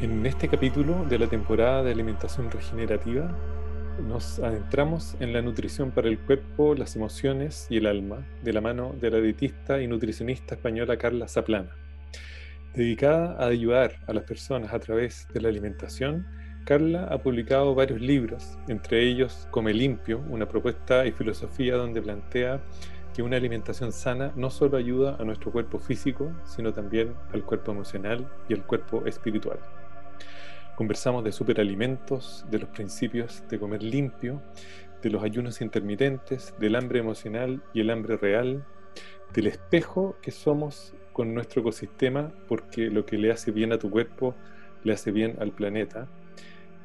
En este capítulo de la temporada de alimentación regenerativa nos adentramos en la nutrición para el cuerpo, las emociones y el alma de la mano de la dietista y nutricionista española Carla Zaplana. Dedicada a ayudar a las personas a través de la alimentación, Carla ha publicado varios libros, entre ellos Come Limpio, una propuesta y filosofía donde plantea que una alimentación sana no solo ayuda a nuestro cuerpo físico, sino también al cuerpo emocional y al cuerpo espiritual. Conversamos de superalimentos, de los principios de comer limpio, de los ayunos intermitentes, del hambre emocional y el hambre real, del espejo que somos con nuestro ecosistema, porque lo que le hace bien a tu cuerpo le hace bien al planeta.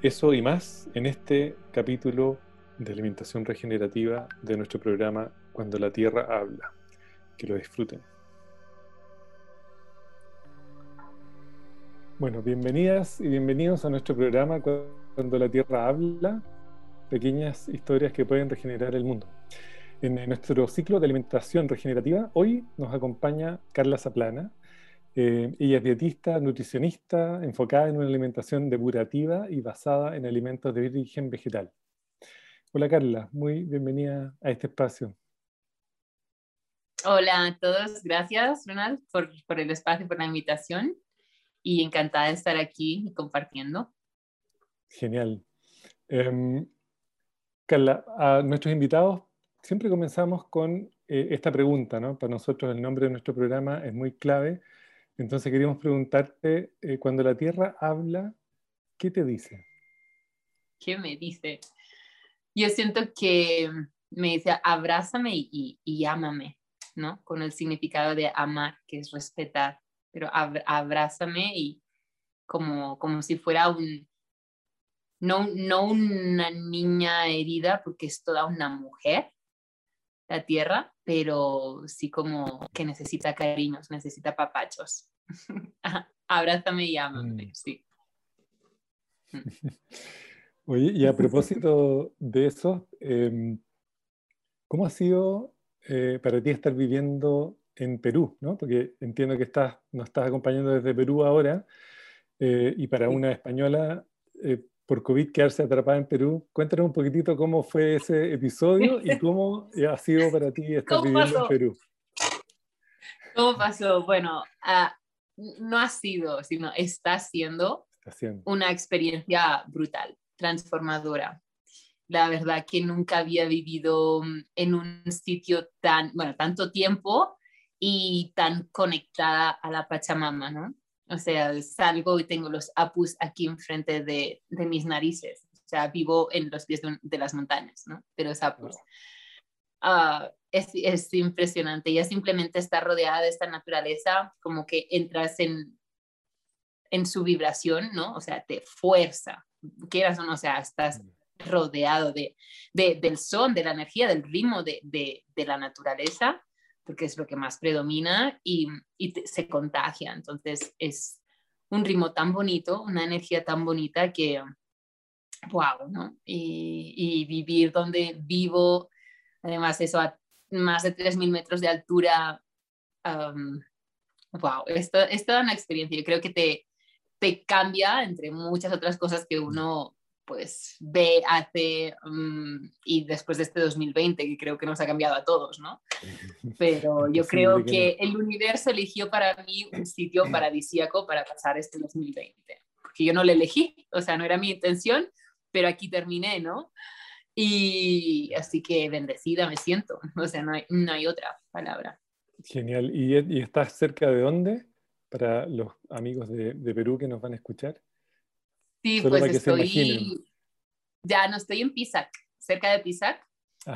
Eso y más en este capítulo de alimentación regenerativa de nuestro programa Cuando la Tierra habla. Que lo disfruten. Bueno, bienvenidas y bienvenidos a nuestro programa Cuando la Tierra habla, pequeñas historias que pueden regenerar el mundo. En nuestro ciclo de alimentación regenerativa, hoy nos acompaña Carla Zaplana. Eh, ella es dietista, nutricionista, enfocada en una alimentación depurativa y basada en alimentos de origen vegetal. Hola Carla, muy bienvenida a este espacio. Hola a todos, gracias Ronald por, por el espacio, por la invitación y encantada de estar aquí y compartiendo. Genial. Em, Carla, a nuestros invitados siempre comenzamos con eh, esta pregunta, ¿no? Para nosotros el nombre de nuestro programa es muy clave. Entonces queríamos preguntarte, eh, cuando la Tierra habla, ¿qué te dice? ¿Qué me dice? Yo siento que me dice, abrázame y, y, ámame, ¿no? Con el significado de amar, que es respetar pero abrázame y como, como si fuera un, no, no una niña herida, porque es toda una mujer, la tierra, pero sí como que necesita cariños, necesita papachos. abrázame y ámame, mm. sí. Oye, y a propósito de eso, em, ¿cómo ha sido eh, para ti estar viviendo en Perú, ¿no? Porque entiendo que estás, nos estás acompañando desde Perú ahora, eh, y para una española, eh, por COVID quedarse atrapada en Perú, cuéntanos un poquitito cómo fue ese episodio y cómo ha sido para ti estar viviendo en Perú. ¿Cómo pasó? Bueno, ah, no ha sido, sino está siendo, una experiencia brutal, transformadora la verdad que nunca había vivido mm, en un sitio tan, bueno, tanto tiempo y tan conectada a la Pachamama, ¿no? O sea, salgo y tengo los apus aquí enfrente de, de mis narices. O sea, vivo en los pies de, las montañas, ¿no? De los apus. Ah, es, es, impresionante. Ya simplemente estar rodeada de esta naturaleza, como que entras en, en su vibración, ¿no? O sea, te fuerza. Quieras o no, o sea, estás mm. rodeado de, de, del son, de la energía, del ritmo de, de, de la naturaleza porque es lo que más predomina y, se contagia. Entonces es un ritmo tan bonito, una energía tan bonita que, wow, ¿no? Y, vivir donde vivo, además eso a más de 3.000 metros de altura, wow, esto es toda una experiencia. Yo creo que te, te cambia entre muchas otras cosas que uno pues ve, hace mm, y después de este 2020 que creo que nos ha cambiado a todos, ¿no? Pero yo creo que el universo eligió para mí un sitio paradisíaco para pasar este 2020, porque yo no lo elegí, o sea, no era mi intención, pero aquí terminé, ¿no? Y así que bendecida me siento, o sea, no hay, no hay otra palabra. Genial. ¿Y, ¿Y, estás cerca de dónde? Para los amigos de, de Perú que nos van a escuchar. Sí, pues estoy, ya no estoy en Pisac, cerca de Pisac.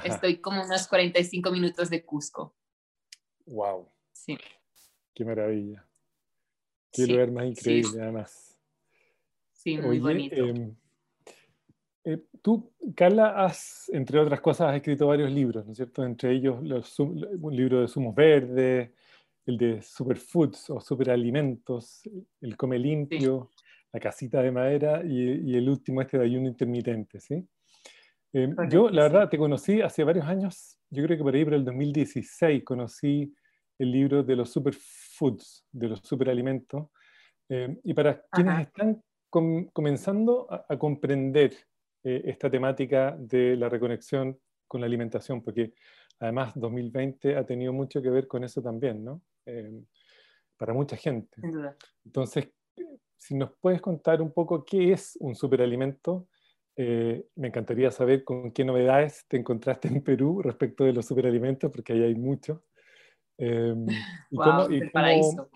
Estoy como unos 45 minutos de Cusco. Wow. Sí. Qué maravilla. Qué lugar más increíble, además. Sí, muy bonito. Em, Eh, tú, Carla, has, entre otras cosas, has escrito varios libros, ¿no es cierto? Entre ellos los, un libro de zumos verdes, el de superfoods o superalimentos, el come limpio, la casita de madera y, el último este de ayuno intermitente, ¿sí? Eh, yo, la verdad, te conocí hace varios años, yo creo que por ahí, por el 2016, conocí el libro de los superfoods, de los superalimentos. Eh, y para quienes están comenzando a, comprender eh, esta temática de la reconexión con la alimentación, porque además 2020 ha tenido mucho que ver con eso también, ¿no? para mucha gente. Entonces, si nos puedes contar un poco qué es un superalimento, eh, me encantaría saber con qué novedades te encontraste en Perú respecto de los superalimentos, porque ahí hay mucho. Eh, y paraíso.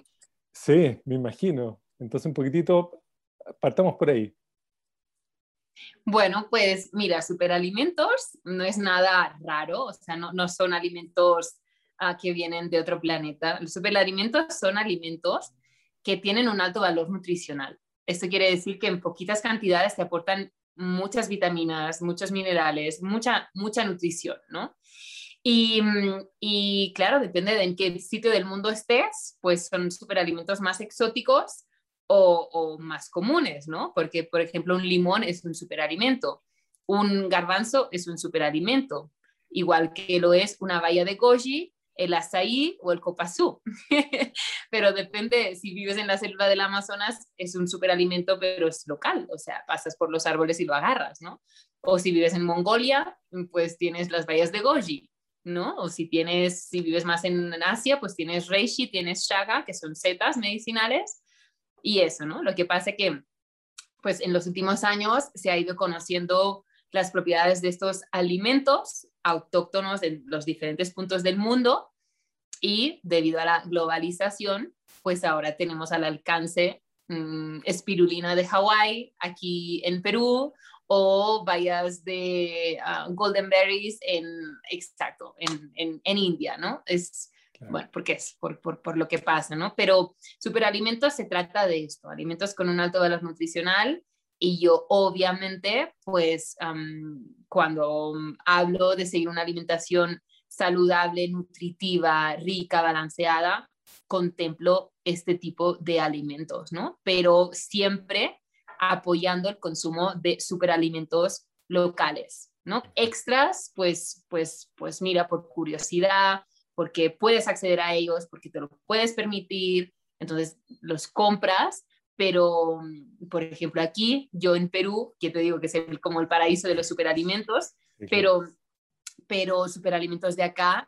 Sí, me imagino. Entonces, un poquitito, partamos por ahí. Bueno, pues mira, superalimentos no es nada raro, o sea, no, no son alimentos ah, que vienen de otro planeta. Los superalimentos son alimentos que tienen un alto valor nutricional. Esto quiere decir que en poquitas cantidades te aportan muchas vitaminas, muchos minerales, mucha, mucha nutrición, ¿no? Y, y, claro, depende de en qué sitio del mundo estés, pues son superalimentos más exóticos o, más comunes, ¿no? Porque, por ejemplo, un limón es un superalimento, un garbanzo es un superalimento, igual que lo es una valla de goji el azaí o el copazú. pero depende, si vives en la selva del Amazonas, es un superalimento, pero es local, o sea, pasas por los árboles y lo agarras, ¿no? O si vives en Mongolia, pues tienes las bayas de goji, ¿no? O si tienes, si vives más en Asia, pues tienes reishi, tienes shaga, que son setas medicinales, y eso, ¿no? Lo que pasa es que, pues en los últimos años se ha ido conociendo las propiedades de estos alimentos autóctonos en los diferentes puntos del mundo y debido a la globalización, pues ahora tenemos al alcance mm, espirulina de Hawái aquí en Perú o bayas de ah, golden berries en, exacto, en, en, India, ¿no? Es, bueno, porque es por, por, por, lo que pasa, ¿no? Pero superalimentos se trata de esto, alimentos con un alto valor nutricional y yo obviamente, pues cuando hablo de seguir una alimentación saludable, nutritiva, rica, balanceada, contemplo este tipo de alimentos, ¿no? Pero siempre apoyando el consumo de superalimentos locales, ¿no? Extras, pues, pues, pues mira, por curiosidad, porque puedes acceder a ellos, porque te lo puedes permitir, entonces los compras, pero, por ejemplo, aquí, yo en Perú, que te digo que es como el paraíso de los superalimentos, pero, pero superalimentos de acá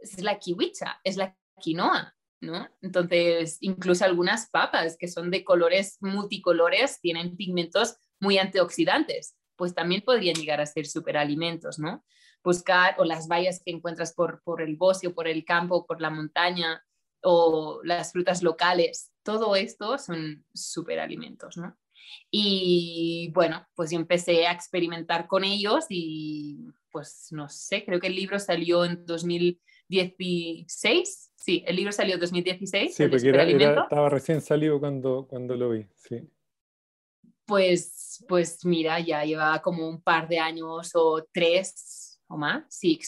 es la kiwicha, es la quinoa, ¿no? Entonces, incluso algunas papas que son de colores multicolores tienen pigmentos muy antioxidantes, pues también podrían llegar a ser superalimentos, ¿no? Buscar, o las bayas que encuentras por, por el bosque o por el campo, por la montaña, o las frutas locales, todo esto son superalimentos, ¿no? Y bueno, pues yo empecé a experimentar con ellos y pues no sé, creo que el libro salió en 2016. Sí, el libro salió en 2016. Sí, porque era, estaba recién salido cuando, cuando lo vi, sí. Pues, pues mira, ya llevaba como un par de años o tres o más, sí,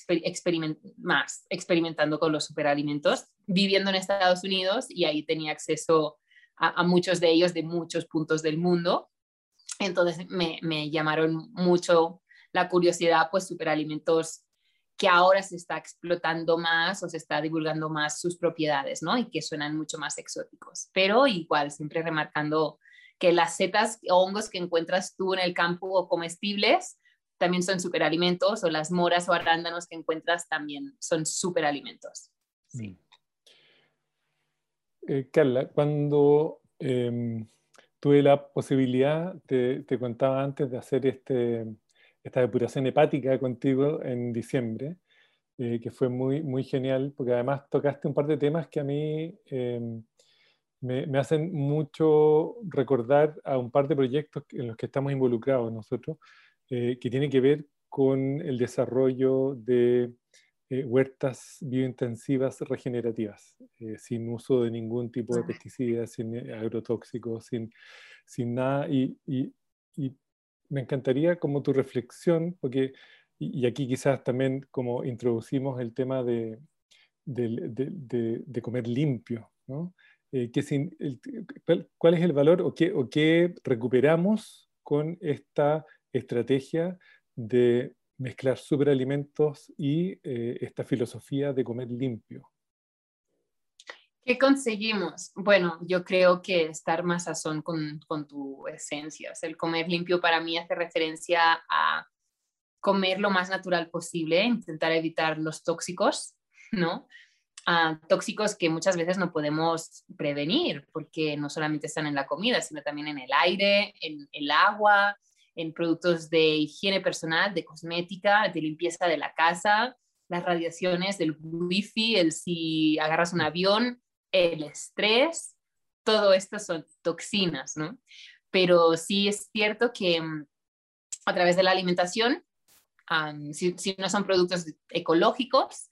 más experimentando con los superalimentos, viviendo en Estados Unidos y ahí tenía acceso a, muchos de ellos de muchos puntos del mundo. Entonces me, me llamaron mucho la curiosidad, pues superalimentos que ahora se está explotando más o se está divulgando más sus propiedades, ¿no? Y que suenan mucho más exóticos. Pero igual, siempre remarcando que las setas o hongos que encuentras tú en el campo o comestibles también son superalimentos, o las moras o arándanos que encuentras también son superalimentos. Sí. Eh, Carla, cuando em, tuve la posibilidad, te, contaba antes de hacer este, esta depuración hepática contigo en diciembre, eh, que fue muy, muy genial, porque además tocaste un par de temas que a mí em, me, me, hacen mucho recordar a un par de proyectos en los que estamos involucrados nosotros. Eh, que tiene que ver con el desarrollo de eh, huertas biointensivas regenerativas, eh, sin uso de ningún tipo de pesticidas, sin agrotóxicos, sin, sin nada. Y, y, me encantaría como tu reflexión, porque, y, aquí quizás también como introducimos el tema de, de, comer limpio, ¿no? Eh, ¿Cuál es el valor o qué, o qué recuperamos con esta estrategia de mezclar superalimentos y eh, esta filosofía de comer limpio? ¿Qué conseguimos? Bueno, yo creo que estar más sazón con, con tu esencia. el comer limpio para mí hace referencia a comer lo más natural posible, intentar evitar los tóxicos, ¿no? tóxicos que muchas veces no podemos prevenir, porque no solamente están en la comida, sino también en el aire, en el agua, en productos de higiene personal, de cosmética, de limpieza de la casa, las radiaciones del wifi, el si agarras un avión, el estrés, todo esto son toxinas, ¿no? Pero sí es cierto que mm, a través de la alimentación, si, no son productos ecológicos,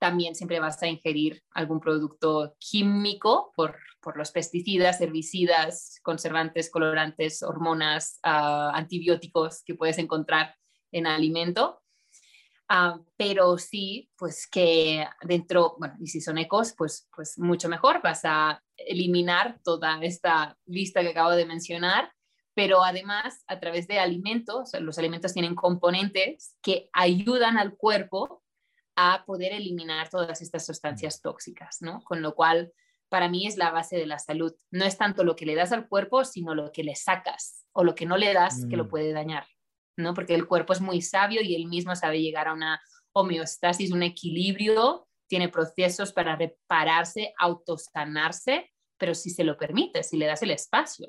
también siempre vas a ingerir algún producto químico por, los pesticidas, herbicidas, conservantes, colorantes, hormonas, ah, antibióticos que puedes encontrar en alimento. Ah, pero sí, pues que dentro, bueno, y si son ecos, pues, pues mucho mejor, vas a eliminar toda esta lista que acabo de mencionar, pero además a través de alimentos, los alimentos tienen componentes que ayudan al cuerpo a poder eliminar todas estas sustancias tóxicas, ¿no? Con lo cual, para mí es la base de la salud. No es tanto lo que le das al cuerpo, sino lo que le sacas o lo que no le das que lo mm. puede dañar. ¿no? Porque el cuerpo es muy sabio y él mismo sabe llegar a una homeostasis, un equilibrio, tiene procesos para repararse, autosanarse, pero si se lo permite, si le das el espacio,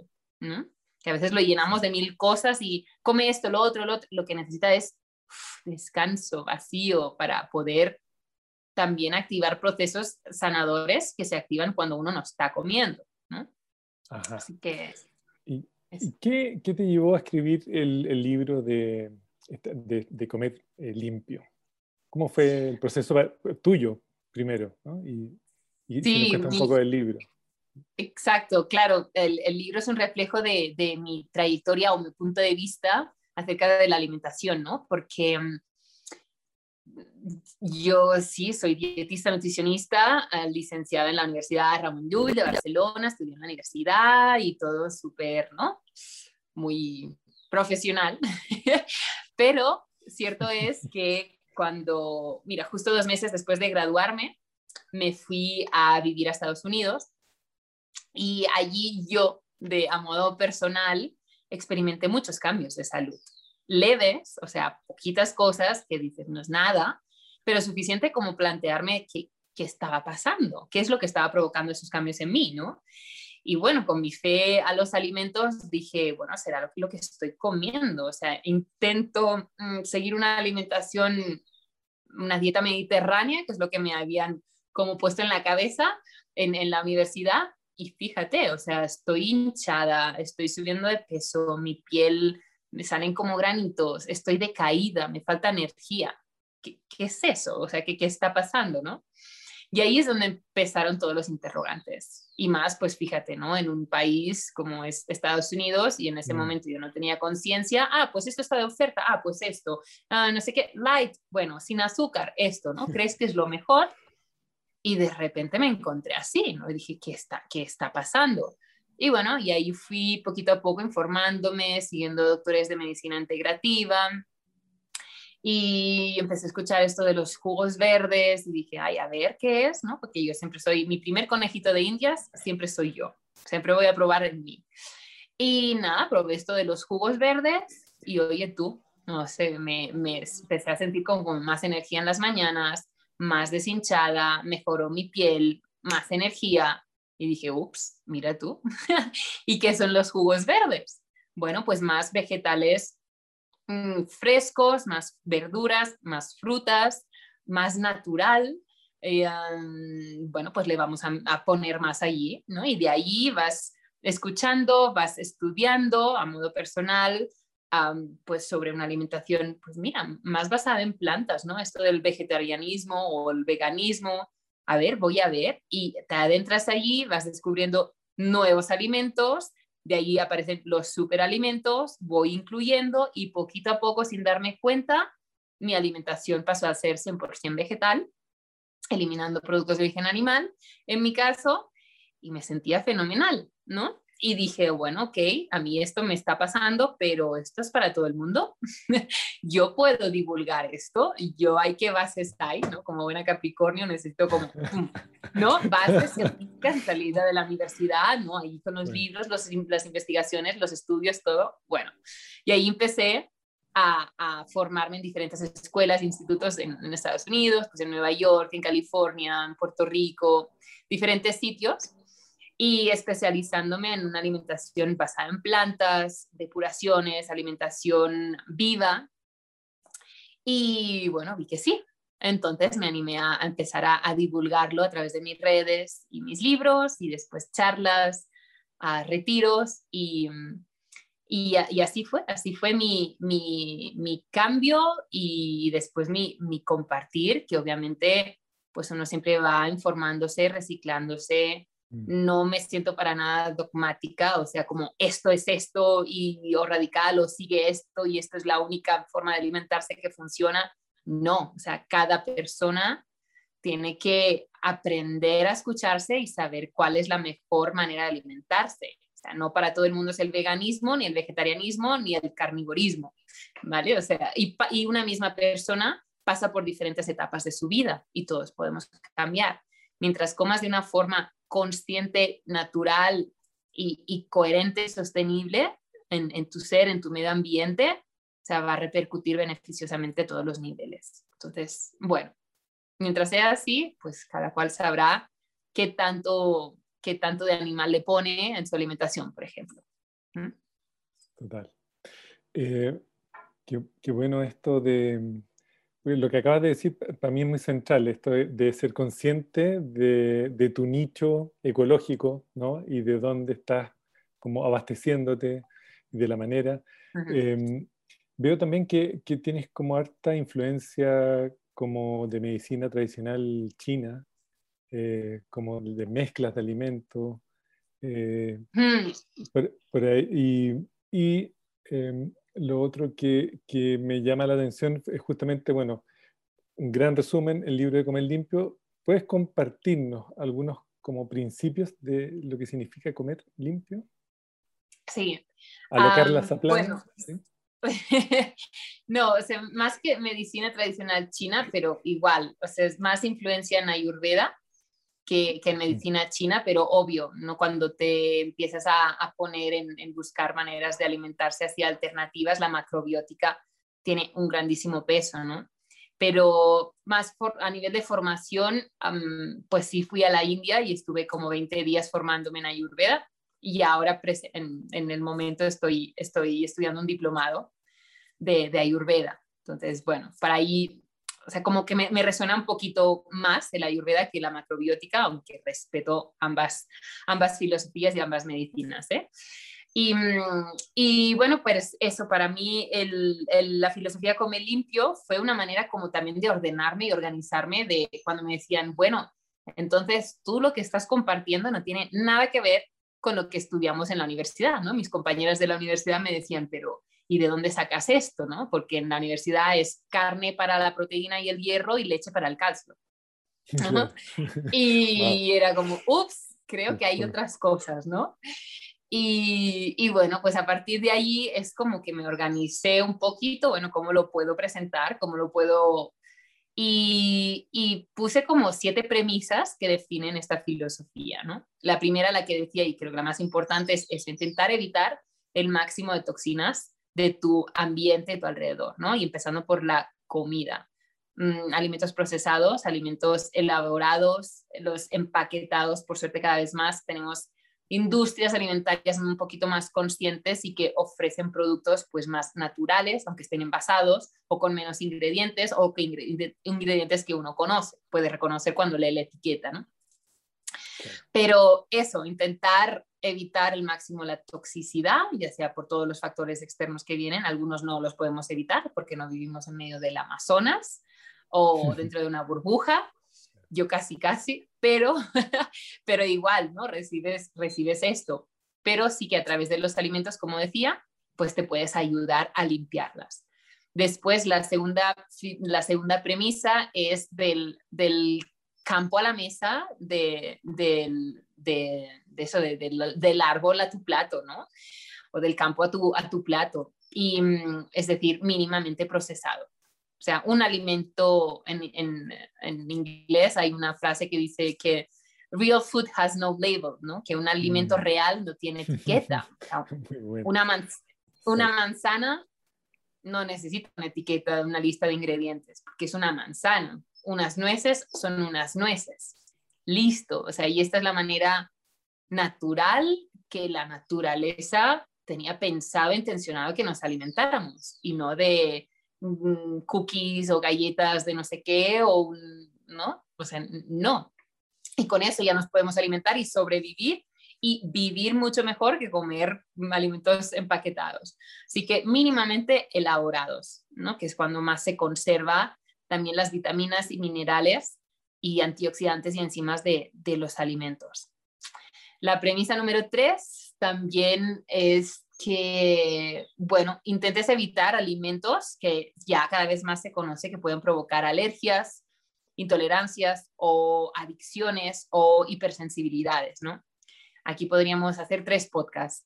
Que a veces lo llenamos de mil cosas y come esto, lo otro, lo otro, lo que necesita es descanso, vacío, para poder también activar procesos sanadores que se activan cuando uno no está comiendo, Así que ¿Qué, ¿Qué, te llevó a escribir el, el libro de, de, de comer eh, limpio? ¿Cómo fue el proceso tuyo primero? ¿no? Y, y sí, un poco del libro. Exacto, claro, el, el libro es un reflejo de, de, mi trayectoria o mi punto de vista acerca de la alimentación, ¿no? Porque mm, yo sí, soy dietista nutricionista, eh, licenciada en la Universidad Ramón Llull de Barcelona, estudié en la universidad y todo súper, ¿no? Muy profesional. Pero cierto es que cuando, mira, justo dos meses después de graduarme, me fui a vivir a Estados Unidos y allí yo, de a modo personal, experimenté muchos cambios de salud leves, o sea, poquitas cosas que dices no es nada, pero suficiente como plantearme qué, qué estaba pasando, qué es lo que estaba provocando esos cambios en mí, ¿no? Y bueno, con mi fe a los alimentos dije, bueno, será lo, que estoy comiendo. O sea, intento mm, seguir una alimentación, una dieta mediterránea, que es lo que me habían como puesto en la cabeza en, en la universidad. Y fíjate, o sea, estoy hinchada, estoy subiendo de peso, mi piel me salen como granitos, estoy decaída, me falta energía. ¿Qué, es eso? O sea, ¿qué, ¿qué está pasando, no? Y ahí es donde empezaron todos los interrogantes. Y más, pues fíjate, ¿no? En un país como es Estados Unidos y en ese mm. momento yo no tenía conciencia, ah, pues esto está de oferta, ah, pues esto, ah, no sé qué, light, bueno, sin azúcar, esto, ¿no? ¿Crees que es lo mejor? Y de repente me encontré así, ¿no? Y dije, ¿qué está, qué está pasando? Y bueno, y ahí fui poquito a poco informándome, siguiendo doctores de medicina integrativa. Y empecé a escuchar esto de los jugos verdes y dije, ay, a ver qué es, ¿no? Porque yo siempre soy, mi primer conejito de indias siempre soy yo. Siempre voy a probar en mí. Y nada, probé esto de los jugos verdes y oye tú, no sé, me, me empecé a sentir con más energía en las mañanas, más deshinchada, mejoró mi piel, más energía y dije, ups, mira tú. ¿Y qué son los jugos verdes? Bueno, pues más vegetales mm, frescos, más verduras, más frutas, más natural. Eh, bueno, pues le vamos a, poner más allí, ¿no? Y de ahí vas escuchando, vas estudiando a modo personal, pues sobre una alimentación, pues mira, más basada en plantas, ¿no? Esto del vegetarianismo o el veganismo, a ver, voy a ver, y te adentras allí, vas descubriendo nuevos alimentos de ahí aparecen los superalimentos, voy incluyendo y poquito a poco, sin darme cuenta, mi alimentación pasó a ser 100% vegetal, eliminando productos de origen animal, en mi caso, y me sentía fenomenal, ¿no? Y dije, bueno, ok, a mí esto me está pasando, pero esto es para todo el mundo. yo puedo divulgar esto yo hay que bases hay, ¿no? Como buena Capricornio necesito como, ¿no? Bases científicas, salida de la universidad, ¿no? Ahí con los libros, los, las investigaciones, los estudios, todo. Bueno, y ahí empecé a, a, formarme en diferentes escuelas, institutos en, en, Estados Unidos, pues en Nueva York, en California, en Puerto Rico, diferentes sitios y especializándome en una alimentación basada en plantas, depuraciones, alimentación viva. Y bueno, vi que sí. Entonces me animé a, empezar a, divulgarlo a través de mis redes y mis libros y después charlas, a retiros y, y, así fue, así fue mi, mi, cambio y después mi, mi, compartir, que obviamente pues uno siempre va informándose, reciclándose. No me siento para nada dogmática, o sea, como esto es esto y o radical o sigue esto y esto es la única forma de alimentarse que funciona. No, o sea, cada persona tiene que aprender a escucharse y saber cuál es la mejor manera de alimentarse. O sea, no para todo el mundo es el veganismo, ni el vegetarianismo, ni el carnivorismo, ¿vale? O sea, y, y una misma persona pasa por diferentes etapas de su vida y todos podemos cambiar. Mientras comas de una forma consciente, natural y, coherente sostenible en, tu ser, en tu medio ambiente, o sea, va a repercutir beneficiosamente a todos los niveles. Entonces, bueno, mientras sea así, pues cada cual sabrá qué tanto, qué tanto de animal le pone en su alimentación, por ejemplo. ¿Mm? Total. Eh, qué, bueno esto de, lo que acabas de decir para mí es muy central, esto de, ser consciente de, tu nicho ecológico, ¿no? Y de dónde estás como abasteciéndote y de la manera. Em, veo también que, tienes como harta influencia como de medicina tradicional china, eh, como de mezclas de alimentos. Eh, por, ahí, y, em, lo otro que, que, me llama la atención es justamente, bueno, un gran resumen, el libro de Comer Limpio. ¿Puedes compartirnos algunos como principios de lo que significa comer limpio? Sí. Alocar um, las bueno. no, o sea, más que medicina tradicional china, pero igual, o sea, es más influencia en Ayurveda que, en medicina china, pero obvio, ¿no? cuando te empiezas a, poner en, buscar maneras de alimentarse hacia alternativas, la macrobiótica tiene un grandísimo peso, ¿no? Pero más a nivel de formación, pues sí fui a la India y estuve como 20 días formándome en Ayurveda y ahora en, en el momento estoy, estoy estudiando un diplomado de, de Ayurveda. Entonces, bueno, para ahí o sea, como que me, resuena un poquito más el ayurveda que la macrobiótica, aunque respeto ambas, ambas filosofías y ambas medicinas. ¿eh? Y, bueno, pues eso, para mí la filosofía come limpio fue una manera como también de ordenarme y organizarme de cuando me decían, bueno, entonces tú lo que estás compartiendo no tiene nada que ver con lo que estudiamos en la universidad, ¿no? Mis compañeras de la universidad me decían, pero ¿y de dónde sacas esto? ¿no? Porque en la universidad es carne para la proteína y el hierro y leche para el calcio. Y era como, ups, creo que hay otras cosas, ¿no? Y, y, bueno, pues a partir de ahí es como que me organicé un poquito, bueno, cómo lo puedo presentar, cómo lo puedo... Y, y, puse como siete premisas que definen esta filosofía, ¿no? La primera, la que decía, y creo que la más importante, es, es intentar evitar el máximo de toxinas de tu ambiente, de tu alrededor, ¿no? Y empezando por la comida. Mm, alimentos procesados, alimentos elaborados, los empaquetados, por suerte cada vez más tenemos industrias alimentarias un poquito más conscientes y que ofrecen productos pues más naturales, aunque estén envasados o con menos ingredientes o que ingredientes que uno conoce, puede reconocer cuando lee la etiqueta, ¿no? Pero eso, intentar evitar el máximo la toxicidad, ya sea por todos los factores externos que vienen, algunos no los podemos evitar porque no vivimos en medio del Amazonas o dentro de una burbuja, yo casi casi, pero, pero igual, ¿no? Recibes, recibes esto. pero sí que a través de los alimentos, como decía, pues te puedes ayudar a limpiarlas. Después, la segunda, la segunda premisa es del, campo a la mesa, de, eso, del árbol a tu plato, ¿no? O del campo a tu, a tu plato. Y mm, es decir, mínimamente procesado. O sea, un alimento en, en, inglés hay una frase que dice que real food has no label, ¿no? Que un alimento mm. real no tiene etiqueta. Una, una manzana no necesita una etiqueta, una lista de ingredientes, porque es una manzana. Unas nueces son unas nueces. Listo. O sea, y esta es la manera natural que la naturaleza tenía pensado, intencionado que nos alimentáramos y no de mm, cookies o galletas de no sé qué o no, o sea, no. Y con eso ya nos podemos alimentar y sobrevivir y vivir mucho mejor que comer alimentos empaquetados. Así que mínimamente elaborados, ¿no? que es cuando más se conserva también las vitaminas y minerales y antioxidantes y enzimas de, de los alimentos. La premisa número tres también es que, bueno, intentes evitar alimentos que ya cada vez más se conoce que pueden provocar alergias, intolerancias o adicciones o hipersensibilidades, ¿no? Aquí podríamos hacer tres podcasts,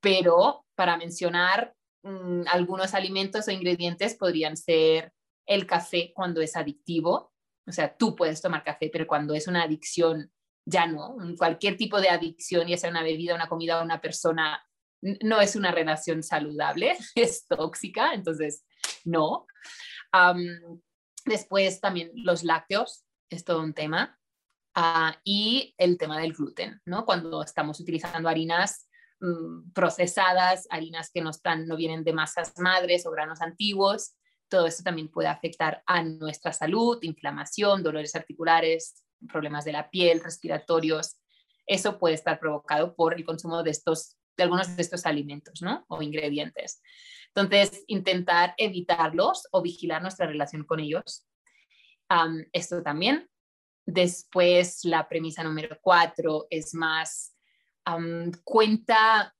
pero para mencionar mm, algunos alimentos o ingredientes podrían ser el café cuando es adictivo, o sea, tú puedes tomar café, pero cuando es una adicción, ya no. Cualquier tipo de adicción, ya sea una bebida, una comida una persona, no es una relación saludable, es tóxica, entonces no. después también los lácteos, es todo un tema. Ah, y el tema del gluten, ¿no? Cuando estamos utilizando harinas mm, procesadas, harinas que no, están, no vienen de masas madres o granos antiguos, todo esto también puede afectar a nuestra salud, inflamación, dolores articulares, problemas de la piel, respiratorios. Eso puede estar provocado por el consumo de estos de algunos de estos alimentos, ¿no? O ingredientes. Entonces, intentar evitarlos o vigilar nuestra relación con ellos. esto también Después, la premisa número cuatro es más, cuenta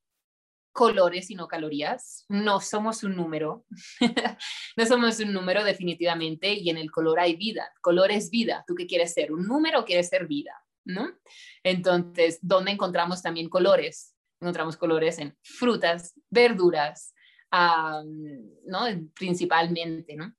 colores y no calorías. No somos un número, no somos un número definitivamente y en el color hay vida. color es vida. ¿Tú qué quieres ser? ¿Un número o quieres ser vida? ¿No? Entonces, ¿dónde encontramos también colores? Encontramos colores en frutas, verduras, ¿no? Principalmente, ¿no?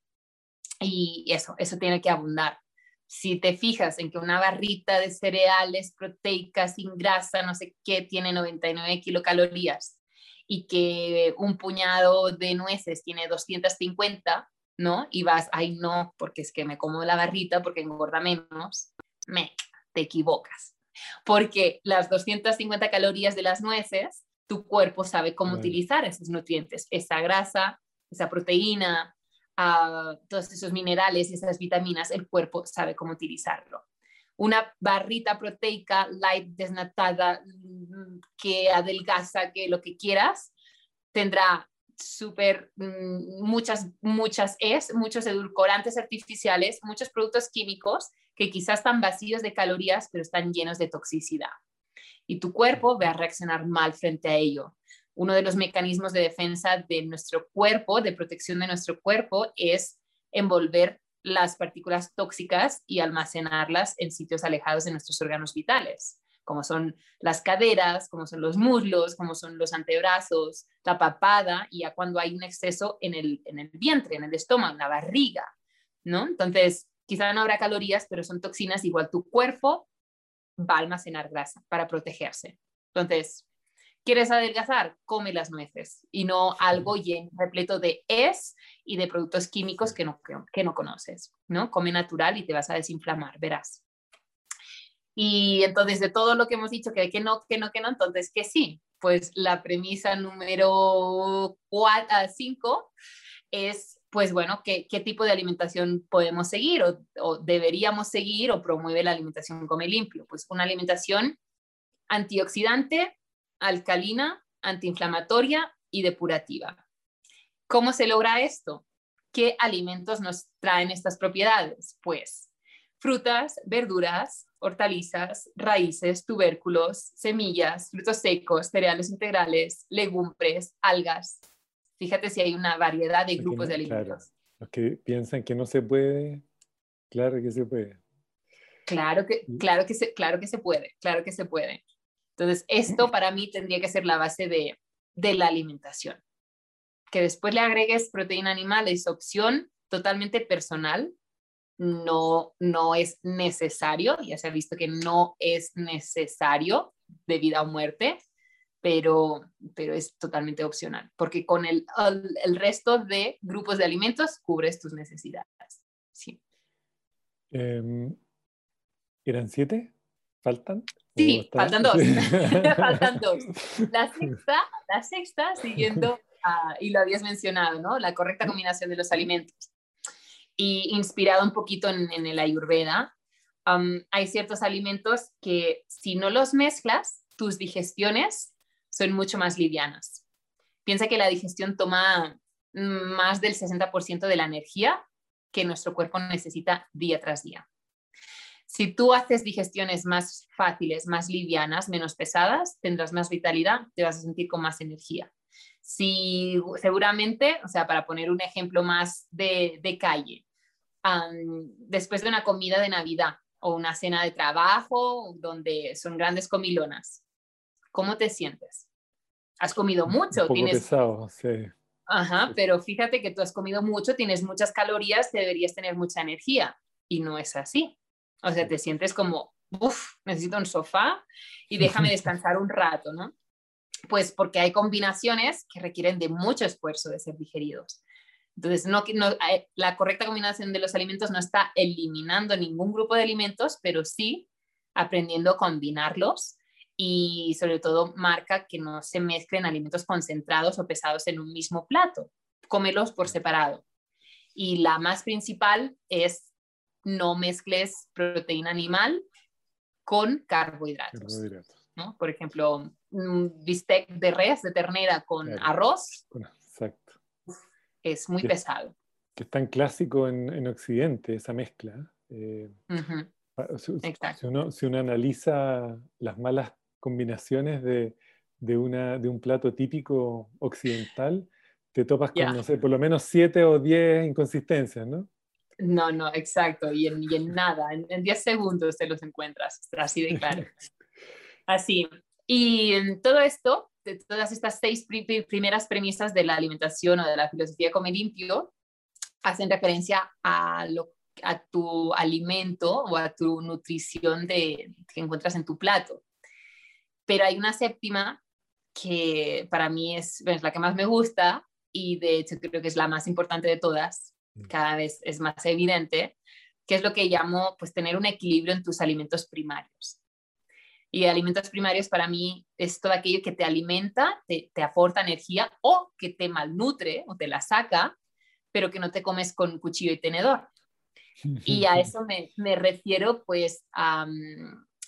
Y eso, eso tiene que abundar si te fijas en que una barrita de cereales proteicas sin grasa, no sé qué, tiene 99 kilocalorías y que un puñado de nueces tiene 250, ¿no? Y vas, ay no, porque es que me como la barrita porque engorda menos, me, te equivocas. Porque las 250 calorías de las nueces, tu cuerpo sabe cómo utilizar esos nutrientes, esa grasa, esa proteína, a todos esos minerales y esas vitaminas, el cuerpo sabe cómo utilizarlo. Una barrita proteica light desnatada mm, que adelgaza, que lo que quieras, tendrá súper mm, muchas, muchas es, muchos edulcorantes artificiales, muchos productos químicos que quizás están vacíos de calorías, pero están llenos de toxicidad. Y tu cuerpo va a reaccionar mal frente a ello uno de los mecanismos de defensa de nuestro cuerpo, de protección de nuestro cuerpo, es envolver las partículas tóxicas y almacenarlas en sitios alejados de nuestros órganos vitales, como son las caderas, como son los muslos, como son los antebrazos, la papada y ya cuando hay un exceso en el, en el vientre, en el estómago, en la barriga, ¿no? Entonces, quizá no habrá calorías, pero son toxinas, igual tu cuerpo va a almacenar grasa para protegerse. Entonces, ¿Quieres adelgazar? Come las nueces y no algo lleno, repleto de es y de productos químicos que no, que no conoces, ¿no? Come natural y te vas a desinflamar, verás. Y entonces de todo lo que hemos dicho, que, que no, que no, que no, entonces que sí. Pues la premisa número 5 es, pues bueno, ¿qué, qué tipo de alimentación podemos seguir o, o, deberíamos seguir o promueve la alimentación come limpio? Pues una alimentación antioxidante, alcalina, antiinflamatoria y depurativa. ¿Cómo se logra esto? ¿Qué alimentos nos traen estas propiedades? Pues frutas, verduras, hortalizas, raíces, tubérculos, semillas, frutos secos, cereales integrales, legumbres, algas. Fíjate si hay una variedad de grupos de alimentos. Los que piensan que no se puede, claro que se puede. Claro que, claro que, se, claro que se puede, claro que se puede. Entonces, esto para mí tendría que ser la base de, de la alimentación. Que después le agregues proteína animal es opción totalmente personal, no, no es necesario, ya se ha visto que no es necesario de vida o muerte, pero, pero es totalmente opcional, porque con el, el, resto de grupos de alimentos cubres tus necesidades. Sí. Em, ¿Eran siete? ¿Faltan? Sí, faltan dos. faltan dos. La sexta, la sexta siguiendo, y lo habías mencionado, ¿no? La correcta combinación de los alimentos y inspirado un poquito en, el ayurveda, hay ciertos alimentos que si no los mezclas, tus digestiones son mucho más livianas. Piensa que la digestión toma más del 60% de la energía que nuestro cuerpo necesita día tras día. Si tú haces digestiones más fáciles, más livianas, menos pesadas, tendrás más vitalidad, te vas a sentir con más energía. Si seguramente, o sea, para poner un ejemplo más de, calle, después de una comida de Navidad o una cena de trabajo donde son grandes comilonas, ¿cómo te sientes? Has comido mucho, un tienes... pesado, sí. Ajá, pero fíjate que tú has comido mucho, tienes muchas calorías, deberías tener mucha energía y no es así. O sea, te sientes como, uff, necesito un sofá y déjame descansar un rato, ¿no? Pues porque hay combinaciones que requieren de mucho esfuerzo de ser digeridos. Entonces, no, no, eh, la correcta combinación de los alimentos no está eliminando ningún grupo de alimentos, pero sí aprendiendo a combinarlos y sobre todo marca que no se mezclen alimentos concentrados o pesados en un mismo plato, cómelos por separado. Y la más principal es no mezcles proteína animal con carbohidratos. ¿no? Por ejemplo, un bistec de res, de ternera con arroz. Exacto. Es muy pesado. Que es tan clásico en, Occidente esa mezcla. Eh, si, uno, si, uno, analiza las malas combinaciones de, de, una, de un plato típico occidental, te topas con, no sé, por lo menos siete o diez inconsistencias, ¿no? No, no, exacto. Y en, y en nada, en 10 segundos te los encuentras, así de claro. Así. Y en todo esto, de todas estas seis primeras premisas de la alimentación o de la filosofía come limpio, hacen referencia a, lo, a tu alimento o a tu nutrición de, que encuentras en tu plato. Pero hay una séptima que para mí es, es la que más me gusta y de hecho creo que es la más importante de todas. Cada vez es más evidente, que es lo que llamo pues tener un equilibrio en tus alimentos primarios. Y alimentos primarios para mí es todo aquello que te alimenta, te, aporta energía o que te malnutre o te la saca, pero que no te comes con cuchillo y tenedor. Y a eso me, refiero pues a,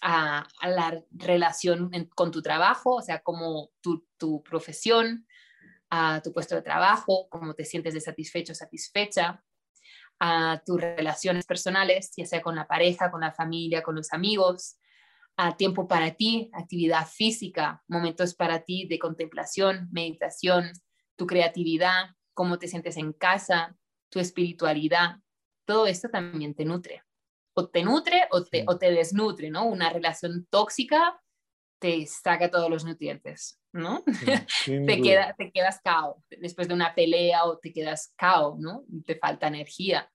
la relación con tu trabajo, o sea, como tu, tu profesión, a tu puesto de trabajo, cómo te sientes de satisfecho o satisfecha, a tus relaciones personales, ya sea con la pareja, con la familia, con los amigos, a tiempo para ti, actividad física, momentos para ti de contemplación, meditación, tu creatividad, cómo te sientes en casa, tu espiritualidad, todo esto también te nutre. O te nutre o te, o te desnutre, ¿no? Una relación tóxica te saca todos los nutrientes, ¿no? te, queda, te quedas cao después de una pelea o te quedas cao, ¿no? Te falta energía.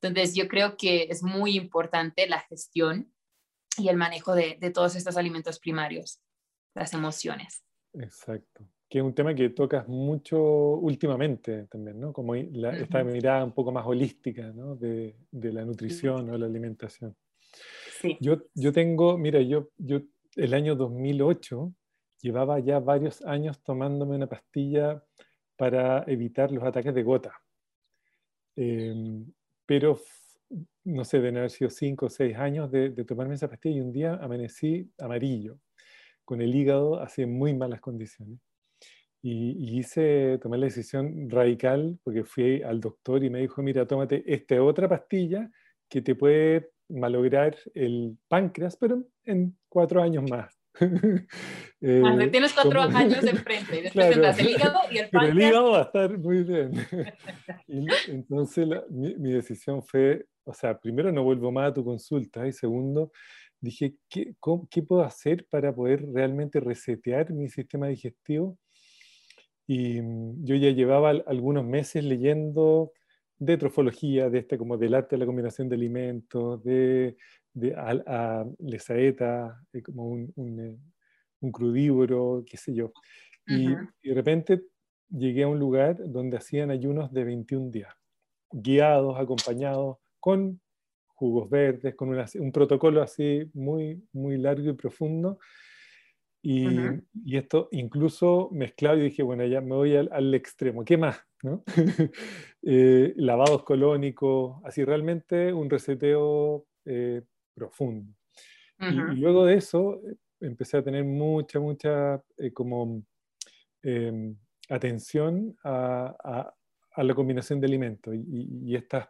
Entonces yo creo que es muy importante la gestión y el manejo de, de todos estos alimentos primarios, las emociones. Exacto. Que es un tema que tocas mucho últimamente también, ¿no? Como la, esta mirada un poco más holística, ¿no? De, de la nutrición o la alimentación. Sí. Yo, yo tengo, mira, yo, yo el año 2008 llevaba ya varios años tomándome una pastilla para evitar los ataques de gota. Em, pero, no sé, deben haber sido cinco o seis años de, tomarme esa pastilla y un día amanecí amarillo, con el hígado así muy malas condiciones. Y, hice, tomé la decisión radical porque fui al doctor y me dijo, mira, tómate esta otra pastilla que te puede malograr el páncreas, pero en cuatro años más. eh, tienes cuatro años de frente y después tendrás el hígado y el páncreas. Pero el hígado va a estar muy bien. entonces mi, mi, decisión fue, o sea, primero no vuelvo más a tu consulta y segundo, dije, ¿qué, ¿qué puedo hacer para poder realmente resetear mi sistema digestivo? Y mm, yo ya llevaba algunos meses leyendo de trofología, de este como del arte de la combinación de alimentos, de, de a, a lesaeta, como un, un, eh, un, crudívoro, qué sé yo. Y, de repente llegué a un lugar donde hacían ayunos de 21 días, guiados, acompañados, con jugos verdes, con un protocolo así muy, muy largo y profundo. Y, y, esto incluso mezclado, y dije, bueno, ya me voy al, al extremo, ¿qué más? ¿No? eh, lavados colónicos, así realmente un reseteo eh, profundo. y, luego de eso eh, empecé a tener mucha, mucha eh, como em, atención a, a, a, la combinación de alimentos y, y, estas,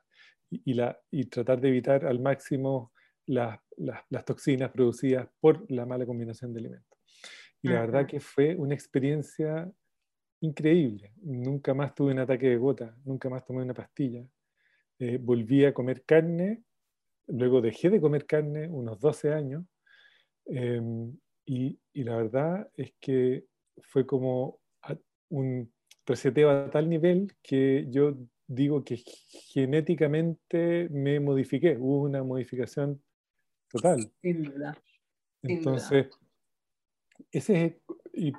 y, la, y tratar de evitar al máximo las, las, las, toxinas producidas por la mala combinación de alimentos. Y la verdad que fue una experiencia increíble. Nunca más tuve un ataque de gota, nunca más tomé una pastilla. Eh, volví a comer carne, luego dejé de comer carne unos 12 años em, y, y, la verdad es que fue como un reseteo a tal nivel que yo digo que genéticamente me modifiqué, hubo una modificación total. Entonces, ese es y,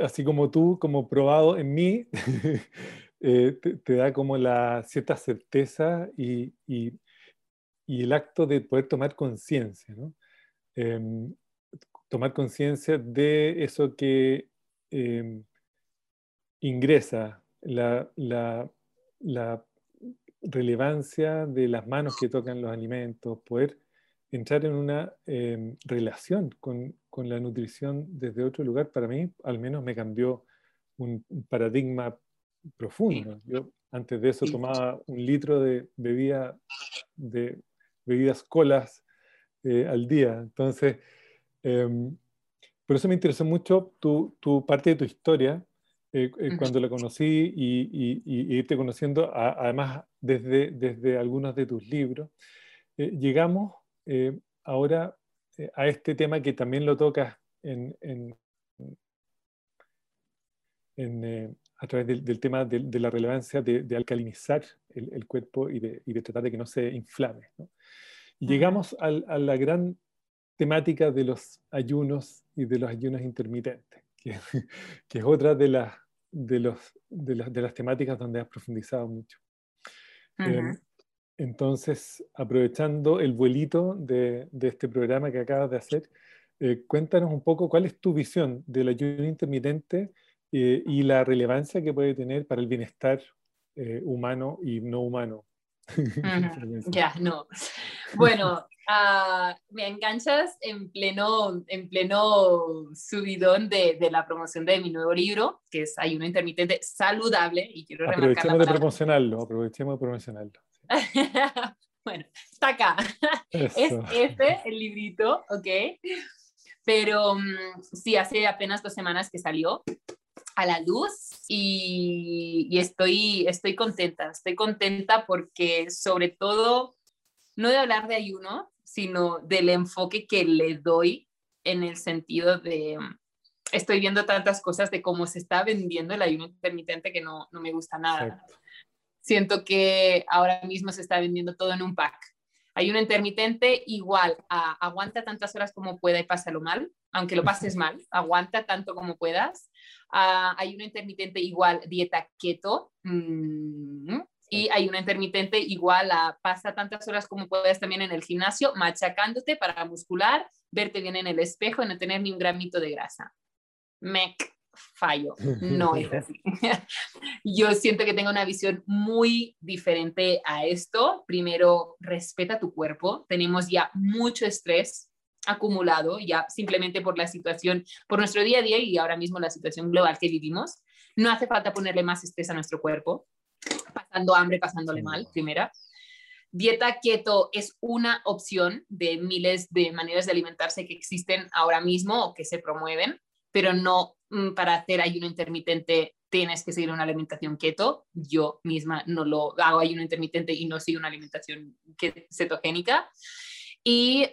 así como tú, como probado en mí, eh, te, da como la cierta certeza y, el acto de poder tomar conciencia, ¿no? Em, tomar conciencia de eso que em, ingresa, la, la, la, relevancia de las manos que tocan los alimentos, poder entrar en una em, relación con, con, la nutrición desde otro lugar, para mí al menos me cambió un, paradigma profundo. Yo antes de eso tomaba un litro de, bebida, de bebidas colas eh, al día. Entonces, em, por eso me interesó mucho tu, tu parte de tu historia, eh, eh, cuando la conocí y, y, y, irte conociendo, además desde, desde algunos de tus libros. llegamos eh, ahora eh, a este tema que también lo tocas en, en, eh, a través del, del tema de, de, la relevancia de, de alcalinizar el, el, cuerpo y de, y de, tratar de que no se inflame. ¿no? Y llegamos al, a la gran temática de los ayunos y de los ayunos intermitentes, que, que es otra de las, de, los, de, las, de las temáticas donde has profundizado mucho. Uh -huh. Entonces, aprovechando el vuelito de, de, este programa que acabas de hacer, eh, cuéntanos un poco cuál es tu visión del ayuno intermitente eh, y la relevancia que puede tener para el bienestar eh, humano y no humano. ya, no. Bueno, uh, me enganchas en pleno, en pleno subidón de, de, la promoción de mi nuevo libro, que es Ayuno Intermitente Saludable. Y quiero aprovechemos de promocionarlo, aprovechemos de promocionarlo. bueno, está acá. Es este el librito, ¿ok? Pero um, sí, hace apenas dos semanas que salió a la luz y, y, estoy, estoy contenta. Estoy contenta porque sobre todo, no de hablar de ayuno, sino del enfoque que le doy en el sentido de, estoy viendo tantas cosas de cómo se está vendiendo el ayuno intermitente que no, no me gusta nada. Exacto siento que ahora mismo se está vendiendo todo en un pack. Hay un intermitente igual a aguanta tantas horas como pueda y pásalo mal, aunque lo pases mal, aguanta tanto como puedas. Uh, hay un intermitente igual dieta keto. Mm, y hay un intermitente igual a pasa tantas horas como puedas también en el gimnasio, machacándote para muscular, verte bien en el espejo y no tener ni un gramito de grasa. Mec fallo, no es así. Yo siento que tengo una visión muy diferente a esto. Primero, respeta tu cuerpo. Tenemos ya mucho estrés acumulado, ya simplemente por la situación, por nuestro día a día y ahora mismo la situación global que vivimos. No hace falta ponerle más estrés a nuestro cuerpo, pasando hambre, pasándole mal, primera. dieta keto es una opción de miles de maneras de alimentarse que existen ahora mismo o que se promueven, pero no para hacer ayuno intermitente tienes que seguir una alimentación keto. Yo misma no lo hago ayuno intermitente y no sigo una alimentación cetogénica. Y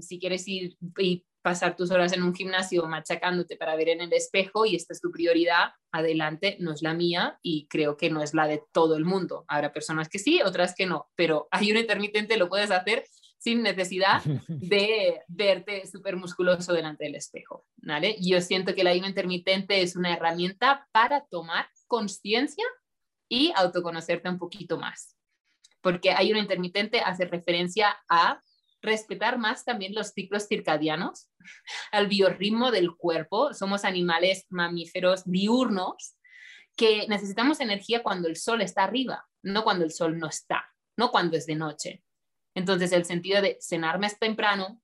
si quieres ir y pasar tus horas en un gimnasio machacándote para ver en el espejo y esta es tu prioridad, adelante, no es la mía y creo que no es la de todo el mundo. Habrá personas que sí, otras que no, pero ayuno intermitente lo puedes hacer sin necesidad de verte súper musculoso delante del espejo. ¿vale? Yo siento que el ayuno intermitente es una herramienta para tomar conciencia y autoconocerte un poquito más. Porque ayuno intermitente hace referencia a respetar más también los ciclos circadianos, al biorritmo del cuerpo. Somos animales mamíferos diurnos que necesitamos energía cuando el sol está arriba, no cuando el sol no está, no cuando es de noche. Entonces, el sentido de cenar más temprano,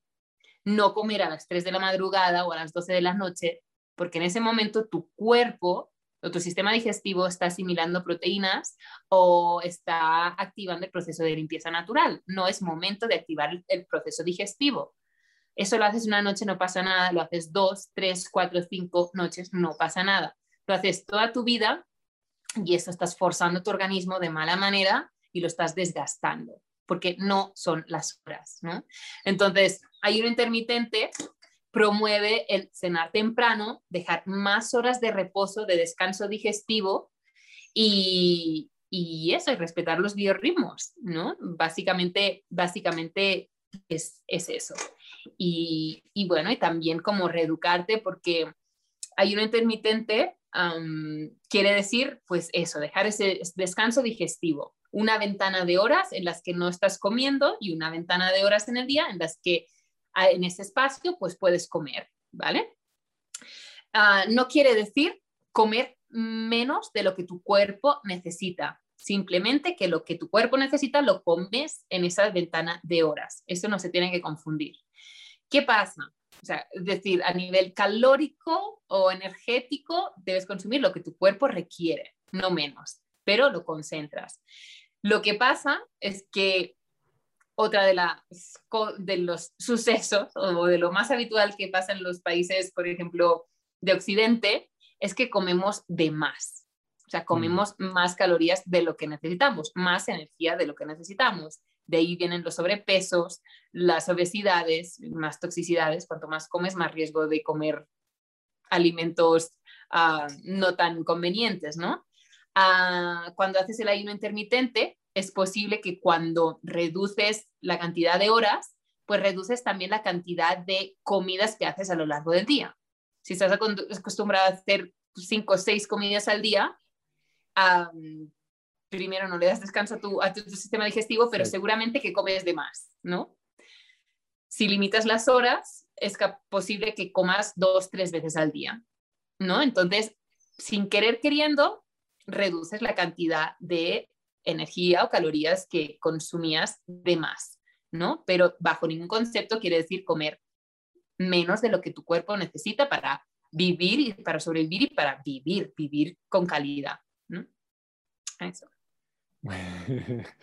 no comer a las 3 de la madrugada o a las 12 de la noche, porque en ese momento tu cuerpo o tu sistema digestivo está asimilando proteínas o está activando el proceso de limpieza natural. No es momento de activar el proceso digestivo. Eso lo haces una noche, no pasa nada. Lo haces dos, tres, cuatro, cinco noches, no pasa nada. Lo haces toda tu vida y eso estás forzando tu organismo de mala manera y lo estás desgastando porque no son las horas. ¿no? Entonces, ayuno intermitente promueve el cenar temprano, dejar más horas de reposo, de descanso digestivo y, eso, y respetar los biorritmos, ¿no? Básicamente, básicamente es, eso. Y, bueno, y también como reeducarte porque hay un quiere decir, pues eso, dejar ese descanso digestivo, una ventana de horas en las que no estás comiendo y una ventana de horas en el día en las que en ese espacio, pues puedes comer, ¿vale? Ah, no quiere decir comer menos de lo que tu cuerpo necesita, simplemente que lo que tu cuerpo necesita lo comes en esa ventana de horas. Eso no se tiene que confundir. ¿Qué pasa? O sea, es decir, a nivel calórico o energético, debes consumir lo que tu cuerpo requiere, no menos, pero lo concentras. Lo que pasa es que otra de, las, de los sucesos o de lo más habitual que pasa en los países, por ejemplo, de Occidente, es que comemos de más. O sea, comemos más calorías de lo que necesitamos, más energía de lo que necesitamos. De ahí vienen los sobrepesos, las obesidades, más toxicidades. Cuanto más comes, más riesgo de comer alimentos ah, no tan convenientes, ¿no? Ah, cuando haces el ayuno intermitente, es posible que cuando reduces la cantidad de horas, pues reduces también la cantidad de comidas que haces a lo largo del día. Si estás acostumbrado a hacer cinco o seis comidas al día, primero no le das descanso a tu, a tu, sistema digestivo, pero seguramente que comes de más, ¿no? Si limitas las horas, es posible que comas dos, tres veces al día, ¿no? Entonces, sin querer queriendo, reduces la cantidad de energía o calorías que consumías de más, ¿no? Pero bajo ningún concepto quiere decir comer menos de lo que tu cuerpo necesita para vivir y para sobrevivir y para vivir, vivir con calidad. ¿no? Eso.